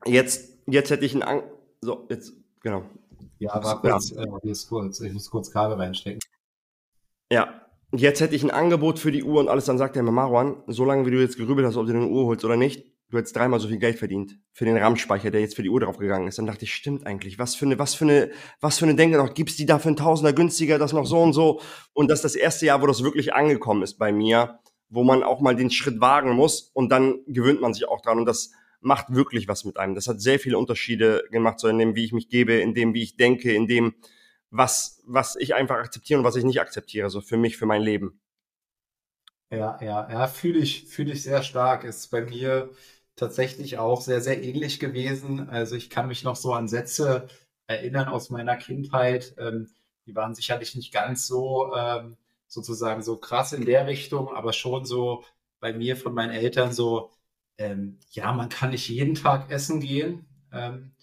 jetzt, jetzt hätte ich einen, An so, jetzt, genau. Ja, war kurz, ja. Äh, ist kurz, ich muss kurz Kabel reinstecken. Ja, jetzt hätte ich ein Angebot für die Uhr und alles, dann sagt er mir, Marwan, solange wie du jetzt gerübelt hast, ob du eine Uhr holst oder nicht, du hättest dreimal so viel Geld verdient für den RAM-Speicher, der jetzt für die Uhr draufgegangen ist. Dann dachte ich, stimmt eigentlich. Was für eine, was für eine, was für eine Denke noch, gibt's die da für einen Tausender günstiger, das noch so und so. Und das ist das erste Jahr, wo das wirklich angekommen ist bei mir, wo man auch mal den Schritt wagen muss und dann gewöhnt man sich auch dran und das macht wirklich was mit einem. Das hat sehr viele Unterschiede gemacht, so in dem, wie ich mich gebe, in dem, wie ich denke, in dem, was, was ich einfach akzeptiere und was ich nicht akzeptiere, so für mich, für mein Leben. Ja, ja, ja, fühle ich, fühle ich sehr stark. Ist bei mir tatsächlich auch sehr, sehr ähnlich gewesen. Also ich kann mich noch so an Sätze erinnern aus meiner Kindheit. Ähm, die waren sicherlich nicht ganz so ähm, sozusagen so krass in der Richtung, aber schon so bei mir von meinen Eltern so, ähm, ja, man kann nicht jeden Tag essen gehen. Ähm,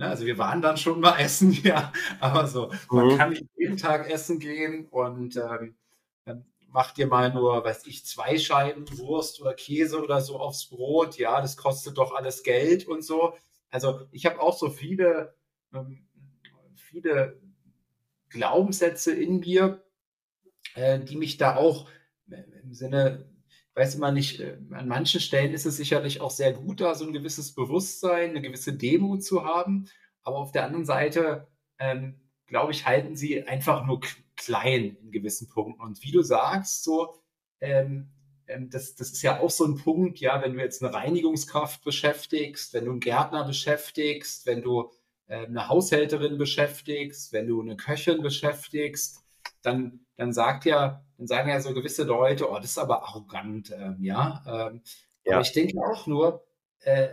Ne? Also wir waren dann schon mal essen, ja, aber so, man mhm. kann nicht jeden Tag essen gehen und ähm, dann macht ihr mal nur, weiß ich, zwei Scheiben Wurst oder Käse oder so aufs Brot, ja, das kostet doch alles Geld und so. Also ich habe auch so viele, ähm, viele Glaubenssätze in mir, äh, die mich da auch äh, im Sinne weiß immer nicht, äh, an manchen Stellen ist es sicherlich auch sehr gut, da so ein gewisses Bewusstsein, eine gewisse Demut zu haben. Aber auf der anderen Seite, ähm, glaube ich, halten sie einfach nur klein in gewissen Punkten. Und wie du sagst, so, ähm, ähm, das, das ist ja auch so ein Punkt, ja, wenn du jetzt eine Reinigungskraft beschäftigst, wenn du einen Gärtner beschäftigst, wenn du äh, eine Haushälterin beschäftigst, wenn du eine Köchin beschäftigst, dann, dann sagt ja, dann sagen ja so gewisse Leute, oh, das ist aber arrogant, ähm, ja. Ähm, ja. Aber ich denke auch nur, äh,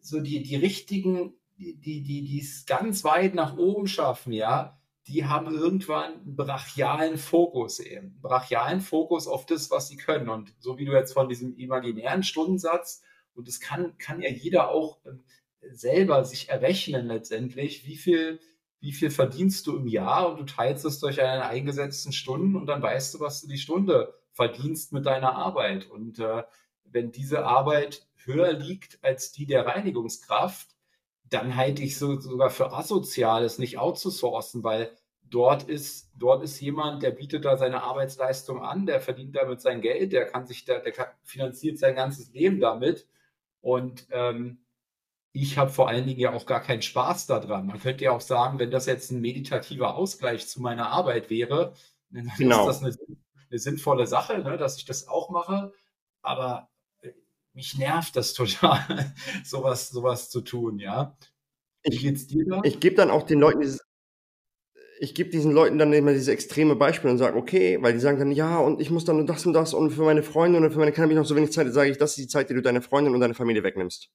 so die, die richtigen, die, die, die es ganz weit nach oben schaffen, ja, die haben irgendwann einen brachialen Fokus eben. Einen brachialen Fokus auf das, was sie können. Und so wie du jetzt von diesem imaginären Stundensatz, und das kann, kann ja jeder auch ähm, selber sich errechnen letztendlich, wie viel wie viel verdienst du im Jahr und du teilst es durch deine eingesetzten Stunden und dann weißt du, was du die Stunde verdienst mit deiner Arbeit. Und äh, wenn diese Arbeit höher liegt als die der Reinigungskraft, dann halte ich so, sogar für asozial, es nicht outzusourcen, weil dort ist, dort ist jemand, der bietet da seine Arbeitsleistung an, der verdient damit sein Geld, der kann sich da, der finanziert sein ganzes Leben damit. Und ähm, ich habe vor allen Dingen ja auch gar keinen Spaß daran. Man könnte ja auch sagen, wenn das jetzt ein meditativer Ausgleich zu meiner Arbeit wäre, dann genau. ist das eine, eine sinnvolle Sache, ne, dass ich das auch mache. Aber äh, mich nervt das total, sowas, sowas zu tun, ja. Wie geht's dir da? Ich gebe dann auch den Leuten dieses, ich gebe diesen Leuten dann immer diese extreme Beispiele und sage, okay, weil die sagen dann, ja, und ich muss dann nur das und das und für meine Freunde und für meine Kinder habe ich noch so wenig Zeit, sage ich, das ist die Zeit, die du deine Freundin und deine Familie wegnimmst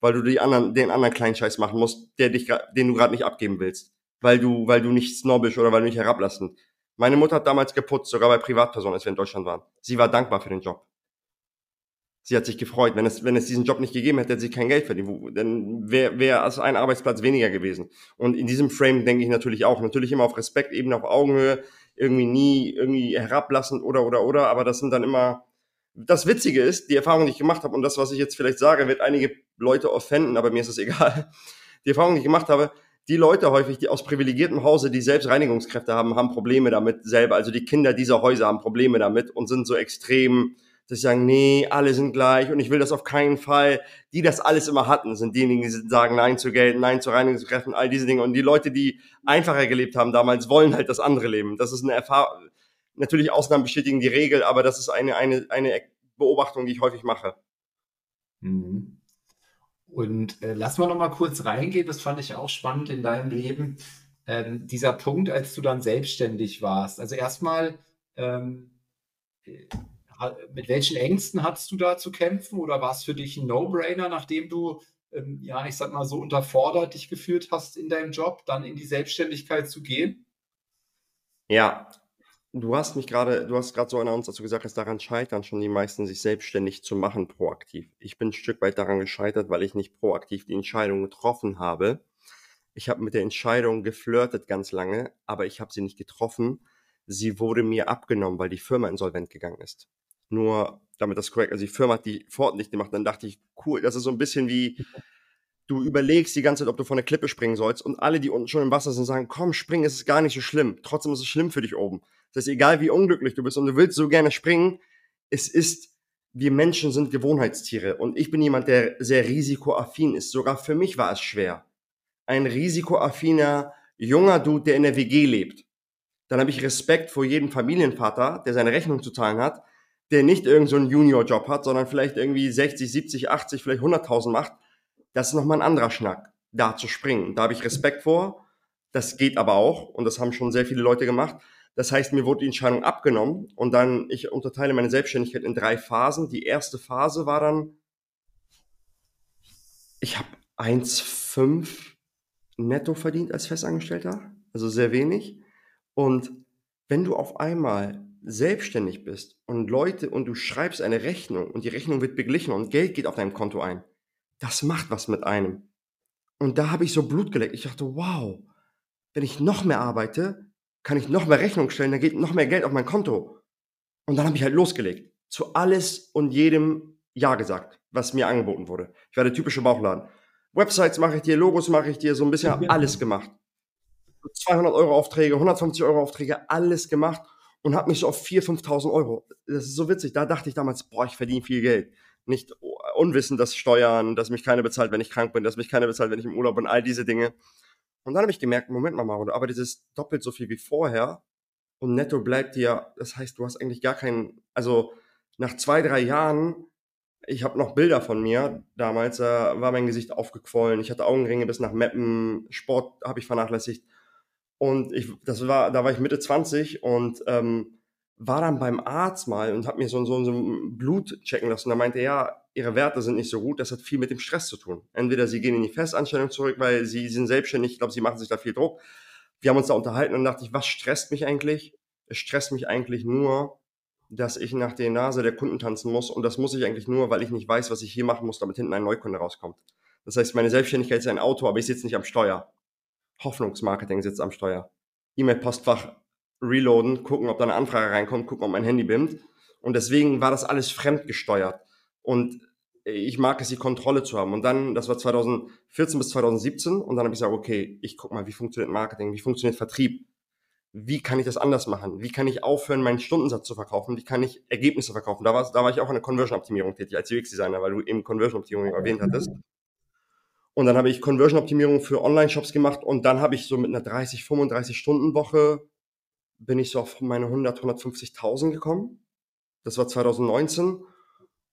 weil du die anderen, den anderen kleinen Scheiß machen musst, der dich, den du gerade nicht abgeben willst, weil du, weil du nicht snobbisch oder weil du nicht herablassend. Meine Mutter hat damals geputzt, sogar bei Privatpersonen, als wir in Deutschland waren. Sie war dankbar für den Job. Sie hat sich gefreut. Wenn es, wenn es diesen Job nicht gegeben hätte, hätte sie kein Geld verdient. Dann wäre wär also ein Arbeitsplatz weniger gewesen. Und in diesem Frame denke ich natürlich auch. Natürlich immer auf Respekt, eben auf Augenhöhe, irgendwie nie irgendwie herablassend oder, oder, oder. Aber das sind dann immer, das Witzige ist, die Erfahrung, die ich gemacht habe und das, was ich jetzt vielleicht sage, wird einige Leute offenden, aber mir ist es egal. Die Erfahrung, die ich gemacht habe, die Leute häufig, die aus privilegiertem Hause, die selbst Reinigungskräfte haben, haben Probleme damit selber. Also die Kinder dieser Häuser haben Probleme damit und sind so extrem, dass sie sagen, nee, alle sind gleich und ich will das auf keinen Fall. Die das alles immer hatten, sind diejenigen, die sagen Nein zu Geld, Nein zu Reinigungskräften, all diese Dinge. Und die Leute, die einfacher gelebt haben damals, wollen halt das andere Leben. Das ist eine Erfahrung. Natürlich Ausnahmen bestätigen die Regel, aber das ist eine, eine, eine Beobachtung, die ich häufig mache. Mhm. Und äh, lass mal noch mal kurz reingehen, das fand ich auch spannend in deinem Leben. Ähm, dieser Punkt, als du dann selbstständig warst. Also erstmal, ähm, äh, mit welchen Ängsten hattest du da zu kämpfen oder war es für dich ein No-Brainer, nachdem du, ähm, ja, ich sag mal so unterfordert dich gefühlt hast in deinem Job, dann in die Selbstständigkeit zu gehen? Ja, Du hast mich gerade, du hast gerade so einer uns dazu gesagt, dass daran scheitern schon die meisten, sich selbstständig zu machen, proaktiv. Ich bin ein Stück weit daran gescheitert, weil ich nicht proaktiv die Entscheidung getroffen habe. Ich habe mit der Entscheidung geflirtet ganz lange, aber ich habe sie nicht getroffen. Sie wurde mir abgenommen, weil die Firma insolvent gegangen ist. Nur, damit das korrekt, also die Firma hat die Pforten nicht gemacht, dann dachte ich, cool, das ist so ein bisschen wie, du überlegst die ganze Zeit, ob du von der Klippe springen sollst und alle, die unten schon im Wasser sind, sagen, komm, springen, es ist gar nicht so schlimm. Trotzdem ist es schlimm für dich oben. Das heißt, egal wie unglücklich du bist und du willst so gerne springen, es ist, wir Menschen sind Gewohnheitstiere und ich bin jemand, der sehr risikoaffin ist. Sogar für mich war es schwer. Ein risikoaffiner, junger Dude, der in der WG lebt. Dann habe ich Respekt vor jedem Familienvater, der seine Rechnung zu zahlen hat, der nicht irgendeinen so Junior-Job hat, sondern vielleicht irgendwie 60, 70, 80, vielleicht 100.000 macht das ist nochmal ein anderer Schnack, da zu springen. Da habe ich Respekt vor. Das geht aber auch und das haben schon sehr viele Leute gemacht. Das heißt, mir wurde die Entscheidung abgenommen und dann, ich unterteile meine Selbstständigkeit in drei Phasen. Die erste Phase war dann, ich habe 1,5 netto verdient als Festangestellter, also sehr wenig. Und wenn du auf einmal selbstständig bist und Leute und du schreibst eine Rechnung und die Rechnung wird beglichen und Geld geht auf deinem Konto ein, das macht was mit einem. Und da habe ich so Blut geleckt. Ich dachte, wow, wenn ich noch mehr arbeite, kann ich noch mehr Rechnung stellen, dann geht noch mehr Geld auf mein Konto. Und dann habe ich halt losgelegt. Zu alles und jedem Ja gesagt, was mir angeboten wurde. Ich war der typische Bauchladen. Websites mache ich dir, Logos mache ich dir, so ein bisschen ja. alles gemacht. 200 Euro Aufträge, 150 Euro Aufträge, alles gemacht und habe mich so auf 4.000, 5.000 Euro. Das ist so witzig. Da dachte ich damals, boah, ich verdiene viel Geld. Nicht unwissend, dass Steuern, dass mich keiner bezahlt, wenn ich krank bin, dass mich keiner bezahlt, wenn ich im Urlaub bin, all diese Dinge. Und dann habe ich gemerkt, Moment mal, Mauro, aber dieses doppelt so viel wie vorher und netto bleibt dir, das heißt, du hast eigentlich gar keinen, also nach zwei, drei Jahren, ich habe noch Bilder von mir, damals äh, war mein Gesicht aufgequollen, ich hatte Augenringe bis nach Meppen, Sport habe ich vernachlässigt. Und ich, das war, da war ich Mitte 20 und ähm, war dann beim Arzt mal und habe mir so, so, so ein Blut checken lassen. Da meinte er, ja, ihre Werte sind nicht so gut, das hat viel mit dem Stress zu tun. Entweder sie gehen in die Festanstellung zurück, weil sie, sind selbstständig, ich glaube, sie machen sich da viel Druck. Wir haben uns da unterhalten und dachte ich, was stresst mich eigentlich? Es stresst mich eigentlich nur, dass ich nach der Nase der Kunden tanzen muss und das muss ich eigentlich nur, weil ich nicht weiß, was ich hier machen muss, damit hinten ein Neukunde rauskommt. Das heißt, meine Selbstständigkeit ist ein Auto, aber ich sitze nicht am Steuer. Hoffnungsmarketing sitzt am Steuer. E-Mail-Postfach reloaden, gucken, ob da eine Anfrage reinkommt, gucken, ob mein Handy bimmt. Und deswegen war das alles fremdgesteuert. Und ich mag es, die Kontrolle zu haben. Und dann, das war 2014 bis 2017, und dann habe ich gesagt, okay, ich guck mal, wie funktioniert Marketing, wie funktioniert Vertrieb, wie kann ich das anders machen, wie kann ich aufhören, meinen Stundensatz zu verkaufen, wie kann ich Ergebnisse verkaufen. Da war, da war ich auch in der Conversion-Optimierung tätig als UX-Designer, weil du eben Conversion-Optimierung erwähnt hattest. Und dann habe ich Conversion-Optimierung für Online-Shops gemacht und dann habe ich so mit einer 30, 35 Stunden Woche bin ich so auf meine 100, 150.000 gekommen. Das war 2019.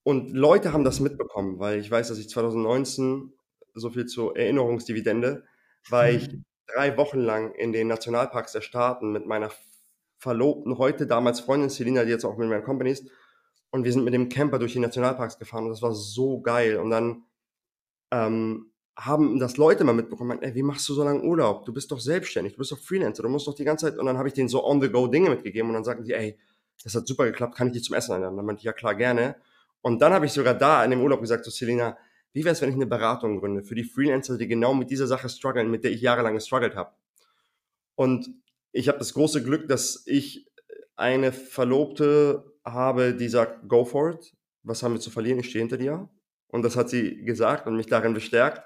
Und Leute haben das mitbekommen, weil ich weiß, dass ich 2019, so viel zur Erinnerungsdividende, war ich drei Wochen lang in den Nationalparks der Staaten mit meiner Verlobten, heute damals Freundin Selina, die jetzt auch mit meiner Company ist. Und wir sind mit dem Camper durch die Nationalparks gefahren und das war so geil. Und dann ähm, haben das Leute mal mitbekommen, ey, wie machst du so lange Urlaub? Du bist doch selbstständig, du bist doch Freelancer, du musst doch die ganze Zeit, und dann habe ich denen so on-the-go Dinge mitgegeben und dann sagten die, ey, das hat super geklappt, kann ich dich zum Essen einladen? Dann meinte ich, ja klar, gerne. Und dann habe ich sogar da in dem Urlaub gesagt zu Selina, wie wäre es, wenn ich eine Beratung gründe für die Freelancer, die genau mit dieser Sache strugglen, mit der ich jahrelang gestruggelt habe. Und ich habe das große Glück, dass ich eine Verlobte habe, die sagt, go for it, was haben wir zu verlieren, ich stehe hinter dir. Und das hat sie gesagt und mich darin bestärkt.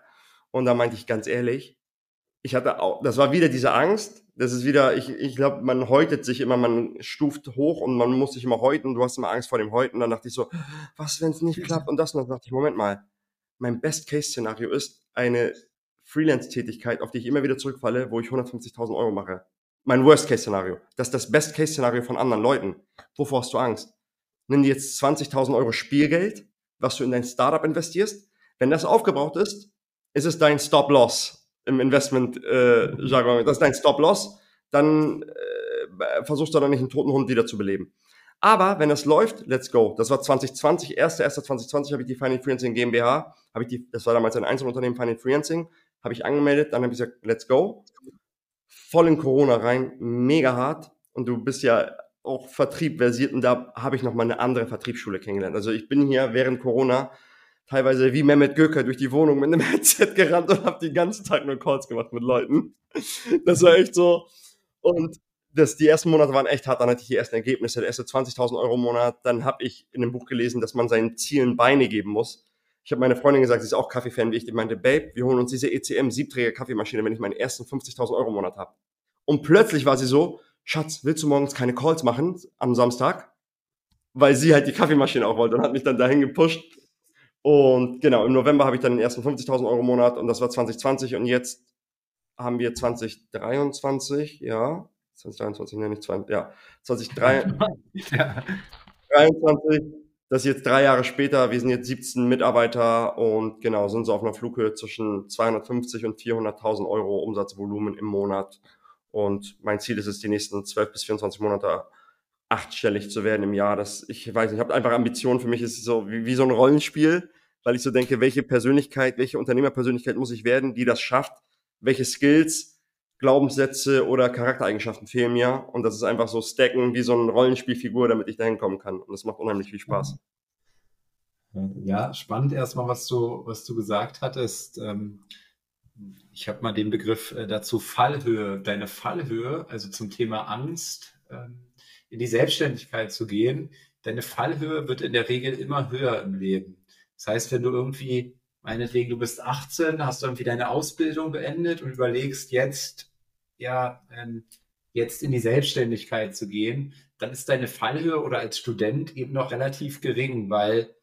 Und da meinte ich ganz ehrlich, ich hatte auch, das war wieder diese Angst. Das ist wieder, ich, ich glaube, man häutet sich immer, man stuft hoch und man muss sich immer häuten. Du hast immer Angst vor dem Häuten. Dann dachte ich so, was, wenn es nicht klappt? Und das, und dann dachte ich, Moment mal, mein Best-Case-Szenario ist eine Freelance-Tätigkeit, auf die ich immer wieder zurückfalle, wo ich 150.000 Euro mache. Mein Worst-Case-Szenario. Das ist das Best-Case-Szenario von anderen Leuten. Wovor hast du Angst? Nimm dir jetzt 20.000 Euro Spielgeld, was du in dein Startup investierst. Wenn das aufgebraucht ist, ist es dein Stop-Loss im Investment-Jargon. Äh, das ist dein Stop-Loss. Dann äh, versuchst du dann nicht einen toten Hund wieder zu beleben. Aber wenn es läuft, let's go. Das war 2020, 1.1.2020 habe ich die Finance Freelancing GmbH, habe ich die, das war damals ein Einzelunternehmen Finance Freelancing, habe ich angemeldet, dann habe ich gesagt, let's go. Voll in Corona rein, mega hart. Und du bist ja auch Vertrieb versiert und da habe ich nochmal eine andere Vertriebsschule kennengelernt. Also ich bin hier während Corona teilweise wie Mehmet Göker durch die Wohnung mit einem Headset gerannt und habe den ganzen Tag nur Calls gemacht mit Leuten. Das war echt so. Und das, die ersten Monate waren echt hart, dann hatte ich die ersten Ergebnisse, der erste 20.000 Euro im Monat. Dann habe ich in einem Buch gelesen, dass man seinen Zielen Beine geben muss. Ich habe meine Freundin gesagt, sie ist auch Kaffeefan wie ich, die meinte, Babe, wir holen uns diese ECM Siebträger Kaffeemaschine, wenn ich meinen ersten 50.000 Euro im Monat habe. Und plötzlich war sie so, Schatz, willst du morgens keine Calls machen am Samstag? Weil sie halt die Kaffeemaschine auch wollte und hat mich dann dahin gepusht. Und genau, im November habe ich dann den ersten 50.000 Euro im Monat und das war 2020 und jetzt haben wir 2023, ja, 2023, nenne ich zwei, ja, 2023, ja. 23, das ist jetzt drei Jahre später, wir sind jetzt 17 Mitarbeiter und genau, sind so auf einer Flughöhe zwischen 250 und 400.000 Euro Umsatzvolumen im Monat. Und mein Ziel ist es, die nächsten 12 bis 24 Monate achtstellig zu werden im Jahr. Das, ich weiß nicht, ich habe einfach Ambitionen. Für mich ist so wie, wie so ein Rollenspiel, weil ich so denke, welche Persönlichkeit, welche Unternehmerpersönlichkeit muss ich werden, die das schafft, welche Skills Glaubenssätze oder Charaktereigenschaften fehlen mir. Und das ist einfach so stacken wie so eine Rollenspielfigur, damit ich dahin kommen kann. Und das macht unheimlich viel Spaß. Ja, spannend erstmal, was du, was du gesagt hattest. Ähm, ich habe mal den Begriff äh, dazu Fallhöhe, deine Fallhöhe, also zum Thema Angst, ähm, in die Selbstständigkeit zu gehen. Deine Fallhöhe wird in der Regel immer höher im Leben. Das heißt, wenn du irgendwie, meinetwegen, du bist 18, hast du irgendwie deine Ausbildung beendet und überlegst jetzt, ja, ähm, jetzt in die Selbstständigkeit zu gehen, dann ist deine Fallhöhe oder als Student eben noch relativ gering, weil,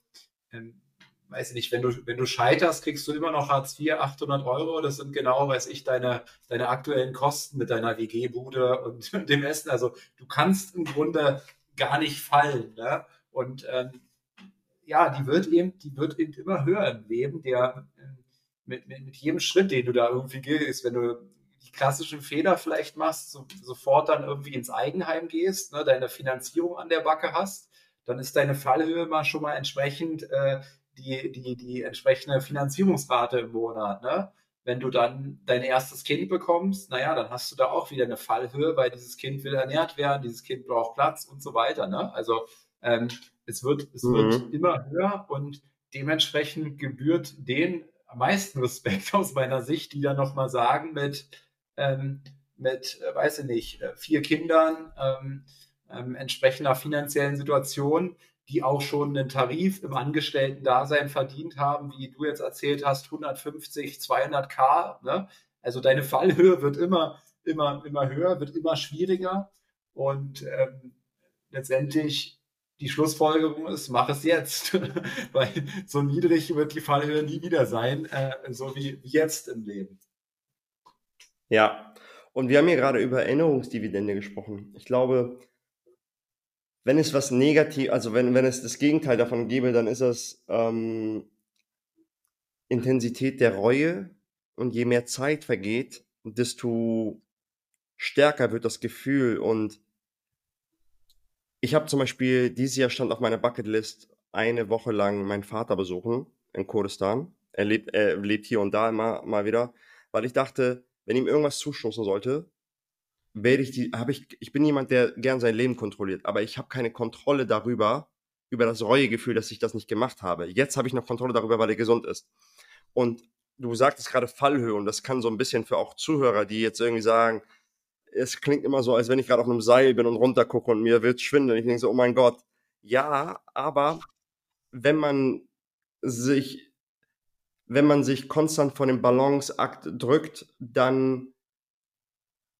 ähm, weiß ich nicht, wenn du, wenn du scheiterst, kriegst du immer noch Hartz IV, 800 Euro. Das sind genau, weiß ich, deine, deine aktuellen Kosten mit deiner WG-Bude und dem Essen. Also du kannst im Grunde gar nicht fallen. Ne? Und ähm, ja, die wird eben, die wird eben immer höher im Leben, der äh, mit, mit, mit jedem Schritt, den du da irgendwie gehst, wenn du die klassischen Fehler vielleicht machst, so, sofort dann irgendwie ins Eigenheim gehst, ne, deine Finanzierung an der Backe hast, dann ist deine Fallhöhe mal schon mal entsprechend äh, die, die, die entsprechende Finanzierungsrate im Monat. Ne? Wenn du dann dein erstes Kind bekommst, naja, dann hast du da auch wieder eine Fallhöhe, weil dieses Kind will ernährt werden, dieses Kind braucht Platz und so weiter. Ne? Also ähm, es wird, es mhm. wird immer höher und dementsprechend gebührt den am meisten Respekt aus meiner Sicht, die dann nochmal sagen mit, ähm, mit, äh, weiß ich nicht, äh, vier Kindern, ähm, ähm, entsprechender finanziellen Situation, die auch schon einen Tarif im Angestellten-Dasein verdient haben, wie du jetzt erzählt hast, 150, 200 K. Ne? Also deine Fallhöhe wird immer, immer, immer höher, wird immer schwieriger und ähm, letztendlich die Schlussfolgerung ist, mach es jetzt, weil so niedrig wird die Fallhöhe nie wieder sein, äh, so wie jetzt im Leben. Ja, und wir haben hier gerade über Erinnerungsdividende gesprochen. Ich glaube, wenn es was negativ, also wenn, wenn es das Gegenteil davon gäbe, dann ist das ähm, Intensität der Reue. Und je mehr Zeit vergeht, desto stärker wird das Gefühl. Und ich habe zum Beispiel, dieses Jahr stand auf meiner Bucketlist, eine Woche lang meinen Vater besuchen in Kurdistan. Er lebt, er lebt hier und da immer mal wieder, weil ich dachte, wenn ihm irgendwas zustoßen sollte, werde ich die, habe ich, ich bin jemand, der gern sein Leben kontrolliert, aber ich habe keine Kontrolle darüber, über das Reuegefühl, dass ich das nicht gemacht habe. Jetzt habe ich noch Kontrolle darüber, weil er gesund ist. Und du sagtest gerade Fallhöhe und das kann so ein bisschen für auch Zuhörer, die jetzt irgendwie sagen, es klingt immer so, als wenn ich gerade auf einem Seil bin und runtergucke und mir wird schwindeln. Ich denke so, oh mein Gott. Ja, aber wenn man sich wenn man sich konstant vor dem Balanceakt drückt, dann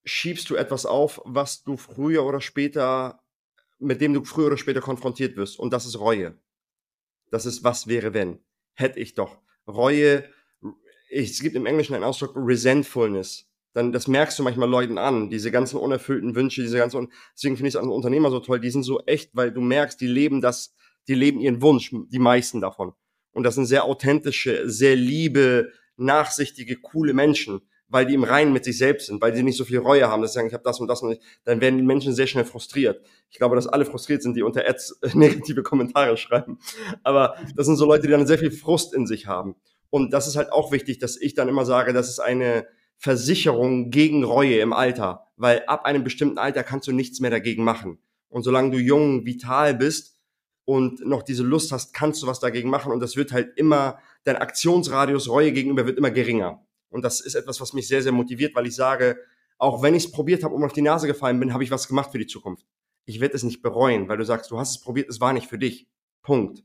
schiebst du etwas auf, was du früher oder später, mit dem du früher oder später konfrontiert wirst. Und das ist Reue. Das ist was wäre wenn. Hätte ich doch. Reue, es gibt im Englischen einen Ausdruck Resentfulness. Dann, das merkst du manchmal Leuten an, diese ganzen unerfüllten Wünsche, diese ganzen, deswegen finde ich es an Unternehmer so toll, die sind so echt, weil du merkst, die leben das, die leben ihren Wunsch, die meisten davon. Und das sind sehr authentische, sehr liebe, nachsichtige, coole Menschen, weil die im Reinen mit sich selbst sind, weil die nicht so viel Reue haben, dass sie sagen, ich habe das und das und nicht. Dann werden die Menschen sehr schnell frustriert. Ich glaube, dass alle frustriert sind, die unter Ads negative Kommentare schreiben. Aber das sind so Leute, die dann sehr viel Frust in sich haben. Und das ist halt auch wichtig, dass ich dann immer sage, das ist eine Versicherung gegen Reue im Alter, weil ab einem bestimmten Alter kannst du nichts mehr dagegen machen. Und solange du jung, vital bist und noch diese Lust hast, kannst du was dagegen machen. Und das wird halt immer, dein Aktionsradius Reue gegenüber wird immer geringer. Und das ist etwas, was mich sehr, sehr motiviert, weil ich sage, auch wenn ich es probiert habe und auf die Nase gefallen bin, habe ich was gemacht für die Zukunft. Ich werde es nicht bereuen, weil du sagst, du hast es probiert, es war nicht für dich. Punkt.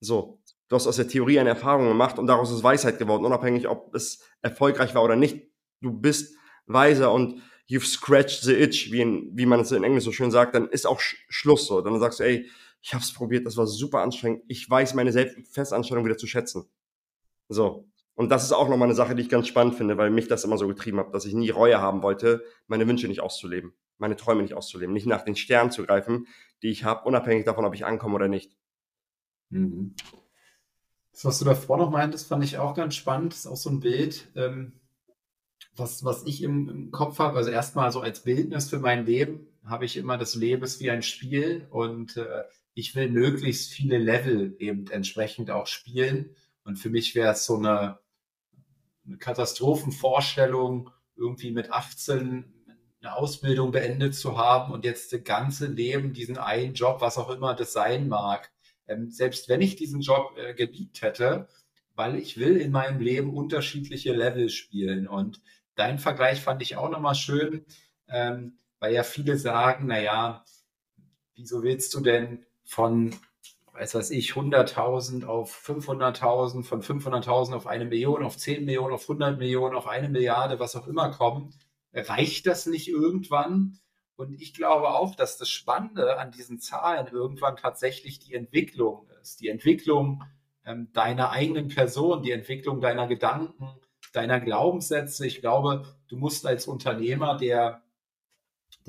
So. Du hast aus der Theorie eine Erfahrung gemacht und daraus ist Weisheit geworden, unabhängig, ob es erfolgreich war oder nicht. Du bist weiser und you've scratched the itch, wie, in, wie man es in Englisch so schön sagt, dann ist auch Sch Schluss so. Dann sagst du, ey, ich habe es probiert, das war super anstrengend. Ich weiß meine Selbstfestanstellung wieder zu schätzen. So. Und das ist auch nochmal eine Sache, die ich ganz spannend finde, weil mich das immer so getrieben hat, dass ich nie Reue haben wollte, meine Wünsche nicht auszuleben, meine Träume nicht auszuleben, nicht nach den Sternen zu greifen, die ich habe, unabhängig davon, ob ich ankomme oder nicht. Mhm. Das, was du davor noch meintest, fand ich auch ganz spannend. Das ist auch so ein Bild, ähm, was, was ich im, im Kopf habe. Also erstmal so als Bildnis für mein Leben habe ich immer das Leben wie ein Spiel und äh, ich will möglichst viele Level eben entsprechend auch spielen. Und für mich wäre es so eine, eine Katastrophenvorstellung, irgendwie mit 18 eine Ausbildung beendet zu haben und jetzt das ganze Leben diesen einen Job, was auch immer das sein mag, ähm, selbst wenn ich diesen Job äh, geliebt hätte, weil ich will in meinem Leben unterschiedliche Level spielen. Und dein Vergleich fand ich auch nochmal schön, ähm, weil ja viele sagen, naja, wieso willst du denn von, weiß was ich, 100.000 auf 500.000, von 500.000 auf eine Million, auf 10 Millionen, auf 100 Millionen, auf eine Milliarde, was auch immer kommen? Reicht das nicht irgendwann? Und ich glaube auch, dass das Spannende an diesen Zahlen irgendwann tatsächlich die Entwicklung ist. Die Entwicklung ähm, deiner eigenen Person, die Entwicklung deiner Gedanken, deiner Glaubenssätze. Ich glaube, du musst als Unternehmer, der,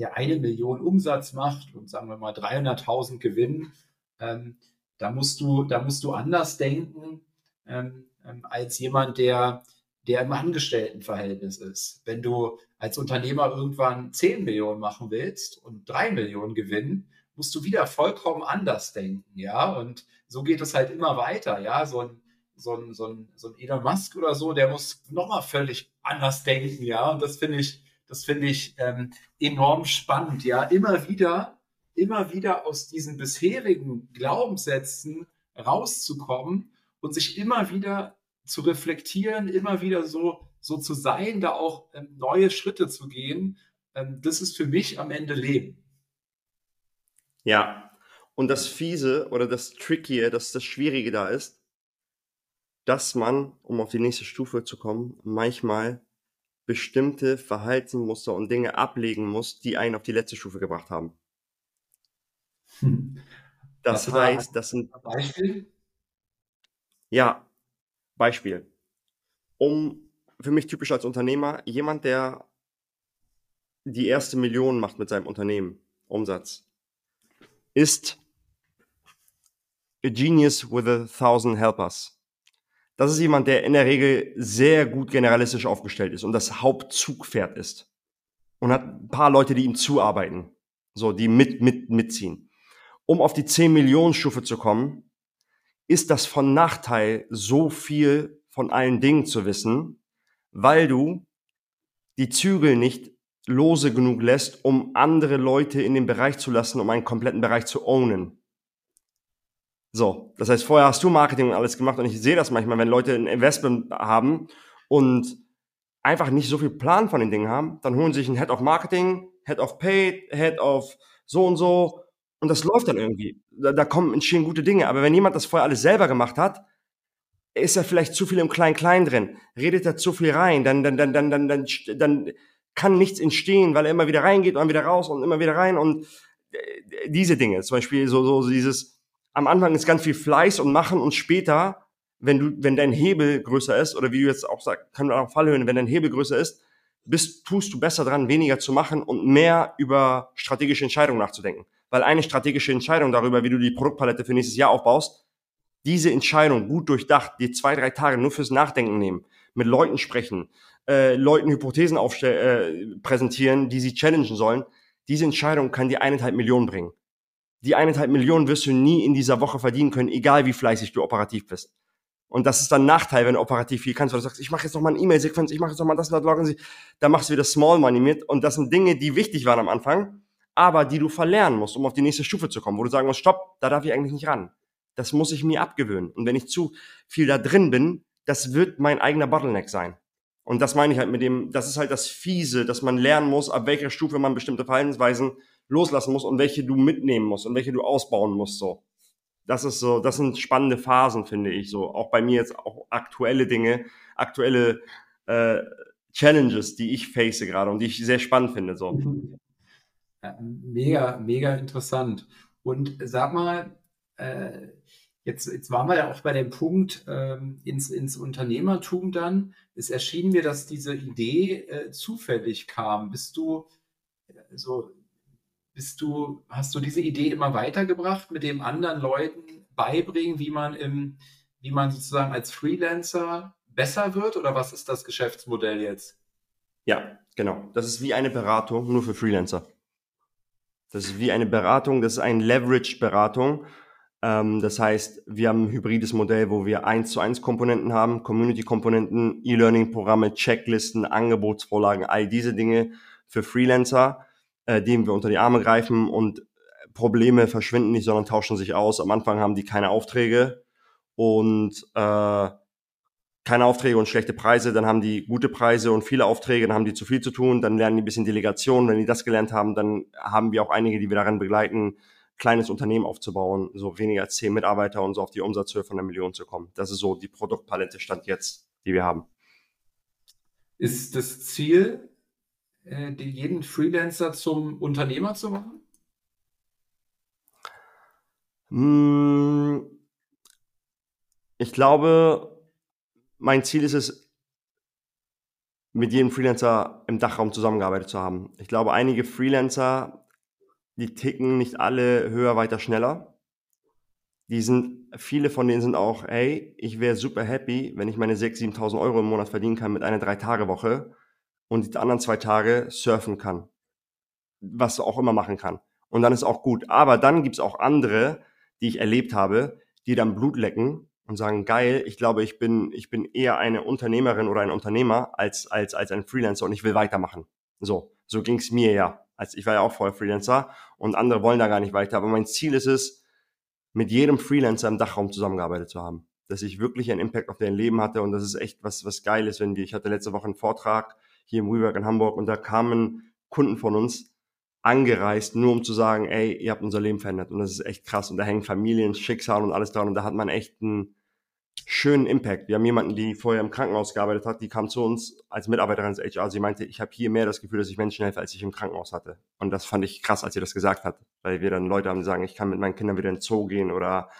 der eine Million Umsatz macht und sagen wir mal 300.000 Gewinn, ähm, da musst du, da musst du anders denken ähm, ähm als jemand, der, der im Angestelltenverhältnis ist. Wenn du als Unternehmer irgendwann 10 Millionen machen willst und 3 Millionen gewinnen, musst du wieder vollkommen anders denken, ja, und so geht es halt immer weiter, ja, so ein, so ein, so ein, so ein Elon Musk oder so, der muss nochmal völlig anders denken, ja, und das finde ich, das finde ich ähm, enorm spannend, ja, immer wieder, immer wieder aus diesen bisherigen Glaubenssätzen rauszukommen und sich immer wieder zu reflektieren, immer wieder so, so zu sein, da auch ähm, neue Schritte zu gehen, ähm, das ist für mich am Ende Leben. Ja, und das Fiese oder das Trickie, das das Schwierige da ist, dass man, um auf die nächste Stufe zu kommen, manchmal bestimmte Verhaltensmuster und Dinge ablegen muss, die einen auf die letzte Stufe gebracht haben. Das Was heißt, das sind Beispiel. Ja, Beispiel. Um für mich typisch als Unternehmer, jemand, der die erste Million macht mit seinem Unternehmen, Umsatz, ist a genius with a thousand helpers. Das ist jemand, der in der Regel sehr gut generalistisch aufgestellt ist und das Hauptzugpferd ist. Und hat ein paar Leute, die ihm zuarbeiten. So, die mit, mit, mitziehen. Um auf die 10 Millionen Stufe zu kommen, ist das von Nachteil, so viel von allen Dingen zu wissen, weil du die Zügel nicht lose genug lässt, um andere Leute in den Bereich zu lassen, um einen kompletten Bereich zu ownen. So, das heißt, vorher hast du Marketing und alles gemacht und ich sehe das manchmal, wenn Leute ein Investment haben und einfach nicht so viel Plan von den Dingen haben, dann holen sie sich einen Head of Marketing, Head of Paid, Head of so und so und das läuft dann irgendwie. Da, da kommen, entstehen gute Dinge. Aber wenn jemand das vorher alles selber gemacht hat, ist er vielleicht zu viel im Klein-Klein drin, redet er zu viel rein, dann, dann, dann, dann, dann, dann, dann kann nichts entstehen, weil er immer wieder reingeht und wieder raus und immer wieder rein und äh, diese Dinge. Zum Beispiel so, so dieses, am Anfang ist ganz viel Fleiß und Machen und später, wenn du, wenn dein Hebel größer ist, oder wie du jetzt auch sagst, kann man auch Fallhöhen, wenn dein Hebel größer ist, bist, tust du besser dran, weniger zu machen und mehr über strategische Entscheidungen nachzudenken weil eine strategische Entscheidung darüber, wie du die Produktpalette für nächstes Jahr aufbaust, diese Entscheidung gut durchdacht, die zwei, drei Tage nur fürs Nachdenken nehmen, mit Leuten sprechen, äh, Leuten Hypothesen äh, präsentieren, die sie challengen sollen, diese Entscheidung kann dir eineinhalb Millionen bringen. Die eineinhalb Millionen wirst du nie in dieser Woche verdienen können, egal wie fleißig du operativ bist. Und das ist dann Nachteil, wenn du operativ viel kannst, weil du sagst, ich mache jetzt noch mal eine E-Mail-Sequenz, ich mache jetzt noch mal das und das, loggen sie, da machst du wieder Small Money mit. Und das sind Dinge, die wichtig waren am Anfang, aber die du verlernen musst, um auf die nächste Stufe zu kommen, wo du sagen musst, stopp, da darf ich eigentlich nicht ran. Das muss ich mir abgewöhnen. Und wenn ich zu viel da drin bin, das wird mein eigener Bottleneck sein. Und das meine ich halt mit dem, das ist halt das Fiese, dass man lernen muss, ab welcher Stufe man bestimmte Verhaltensweisen loslassen muss und welche du mitnehmen musst und welche du ausbauen musst, so. Das ist so, das sind spannende Phasen, finde ich, so. Auch bei mir jetzt auch aktuelle Dinge, aktuelle, äh, Challenges, die ich face gerade und die ich sehr spannend finde, so. Ja, mega, mega interessant. Und sag mal, äh, Jetzt, jetzt waren wir ja auch bei dem Punkt ähm, ins, ins Unternehmertum dann. Es erschien mir, dass diese Idee äh, zufällig kam. Bist du äh, so, bist du, hast du diese Idee immer weitergebracht, mit dem anderen Leuten beibringen, wie man im, wie man sozusagen als Freelancer besser wird? Oder was ist das Geschäftsmodell jetzt? Ja, genau. Das ist wie eine Beratung, nur für Freelancer. Das ist wie eine Beratung, das ist eine Leverage-Beratung ähm, das heißt, wir haben ein hybrides Modell, wo wir eins zu eins Komponenten haben, Community-Komponenten, E-Learning-Programme, Checklisten, Angebotsvorlagen, all diese Dinge für Freelancer, äh, denen wir unter die Arme greifen und Probleme verschwinden nicht, sondern tauschen sich aus. Am Anfang haben die keine Aufträge und äh, keine Aufträge und schlechte Preise, dann haben die gute Preise und viele Aufträge, dann haben die zu viel zu tun, dann lernen die ein bisschen Delegation. Wenn die das gelernt haben, dann haben wir auch einige, die wir darin begleiten, kleines Unternehmen aufzubauen, so weniger als zehn Mitarbeiter und so auf die Umsatzhöhe von einer Million zu kommen. Das ist so die Produktpalette Stand jetzt, die wir haben. Ist das Ziel, äh, jeden Freelancer zum Unternehmer zu machen? Hm, ich glaube, mein Ziel ist es, mit jedem Freelancer im Dachraum zusammengearbeitet zu haben. Ich glaube, einige Freelancer die ticken nicht alle höher, weiter, schneller. Die sind, viele von denen sind auch, hey, ich wäre super happy, wenn ich meine 6.000, 7.000 Euro im Monat verdienen kann mit einer Drei-Tage-Woche und die anderen zwei Tage surfen kann. Was auch immer machen kann. Und dann ist auch gut. Aber dann gibt's auch andere, die ich erlebt habe, die dann Blut lecken und sagen, geil, ich glaube, ich bin, ich bin eher eine Unternehmerin oder ein Unternehmer als, als, als ein Freelancer und ich will weitermachen. So, so ging's mir ja als ich war ja auch vorher Freelancer und andere wollen da gar nicht weiter. Aber mein Ziel ist es, mit jedem Freelancer im Dachraum zusammengearbeitet zu haben. Dass ich wirklich einen Impact auf deren Leben hatte und das ist echt was, was geil ist, wenn wir, ich hatte letzte Woche einen Vortrag hier im WeWork in Hamburg und da kamen Kunden von uns angereist, nur um zu sagen, ey, ihr habt unser Leben verändert und das ist echt krass und da hängen Familien, Schicksal und alles dran und da hat man echt einen, schönen Impact. Wir haben jemanden, die vorher im Krankenhaus gearbeitet hat, die kam zu uns als Mitarbeiterin des HR. Sie meinte, ich habe hier mehr das Gefühl, dass ich Menschen helfe, als ich im Krankenhaus hatte. Und das fand ich krass, als sie das gesagt hat, weil wir dann Leute haben, die sagen, ich kann mit meinen Kindern wieder in den Zoo gehen oder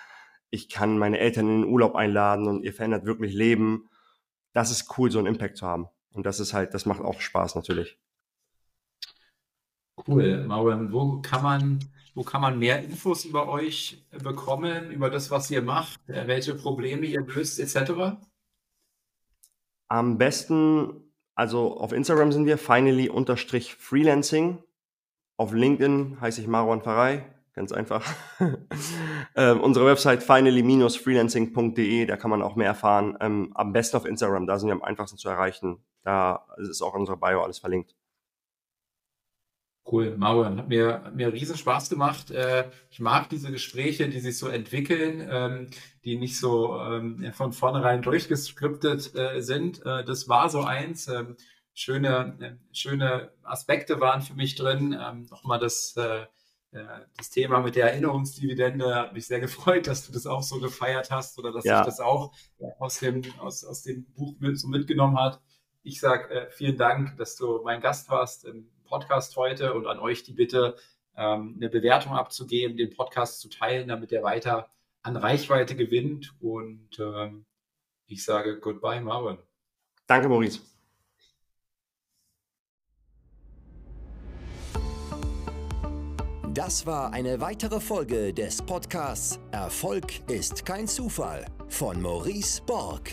ich kann meine Eltern in den Urlaub einladen und ihr verändert wirklich Leben. Das ist cool, so einen Impact zu haben. Und das ist halt, das macht auch Spaß natürlich. Cool. Mauern, wo kann man wo kann man mehr Infos über euch bekommen, über das, was ihr macht, äh, welche Probleme ihr löst, etc.? Am besten, also auf Instagram sind wir finally-freelancing. Auf LinkedIn heiße ich Marwan Farai, ganz einfach. ähm, unsere Website finally-freelancing.de, da kann man auch mehr erfahren. Ähm, am besten auf Instagram, da sind wir am einfachsten zu erreichen. Da ist auch unsere Bio alles verlinkt. Cool, Marwan, hat mir, hat mir riesen Spaß gemacht. Äh, ich mag diese Gespräche, die sich so entwickeln, ähm, die nicht so ähm, von vornherein durchgeskriptet äh, sind. Äh, das war so eins. Ähm, schöne, schöne Aspekte waren für mich drin. Nochmal das, das Thema mit der Erinnerungsdividende hat mich sehr gefreut, dass du das auch so gefeiert hast oder dass ja. ich das auch aus dem, aus, aus dem Buch mit, so mitgenommen hat. Ich sage vielen Dank, dass du mein Gast warst Podcast heute und an euch die Bitte, ähm, eine Bewertung abzugeben, den Podcast zu teilen, damit er weiter an Reichweite gewinnt. Und ähm, ich sage Goodbye, Marvin. Danke, Maurice. Das war eine weitere Folge des Podcasts Erfolg ist kein Zufall von Maurice Borg.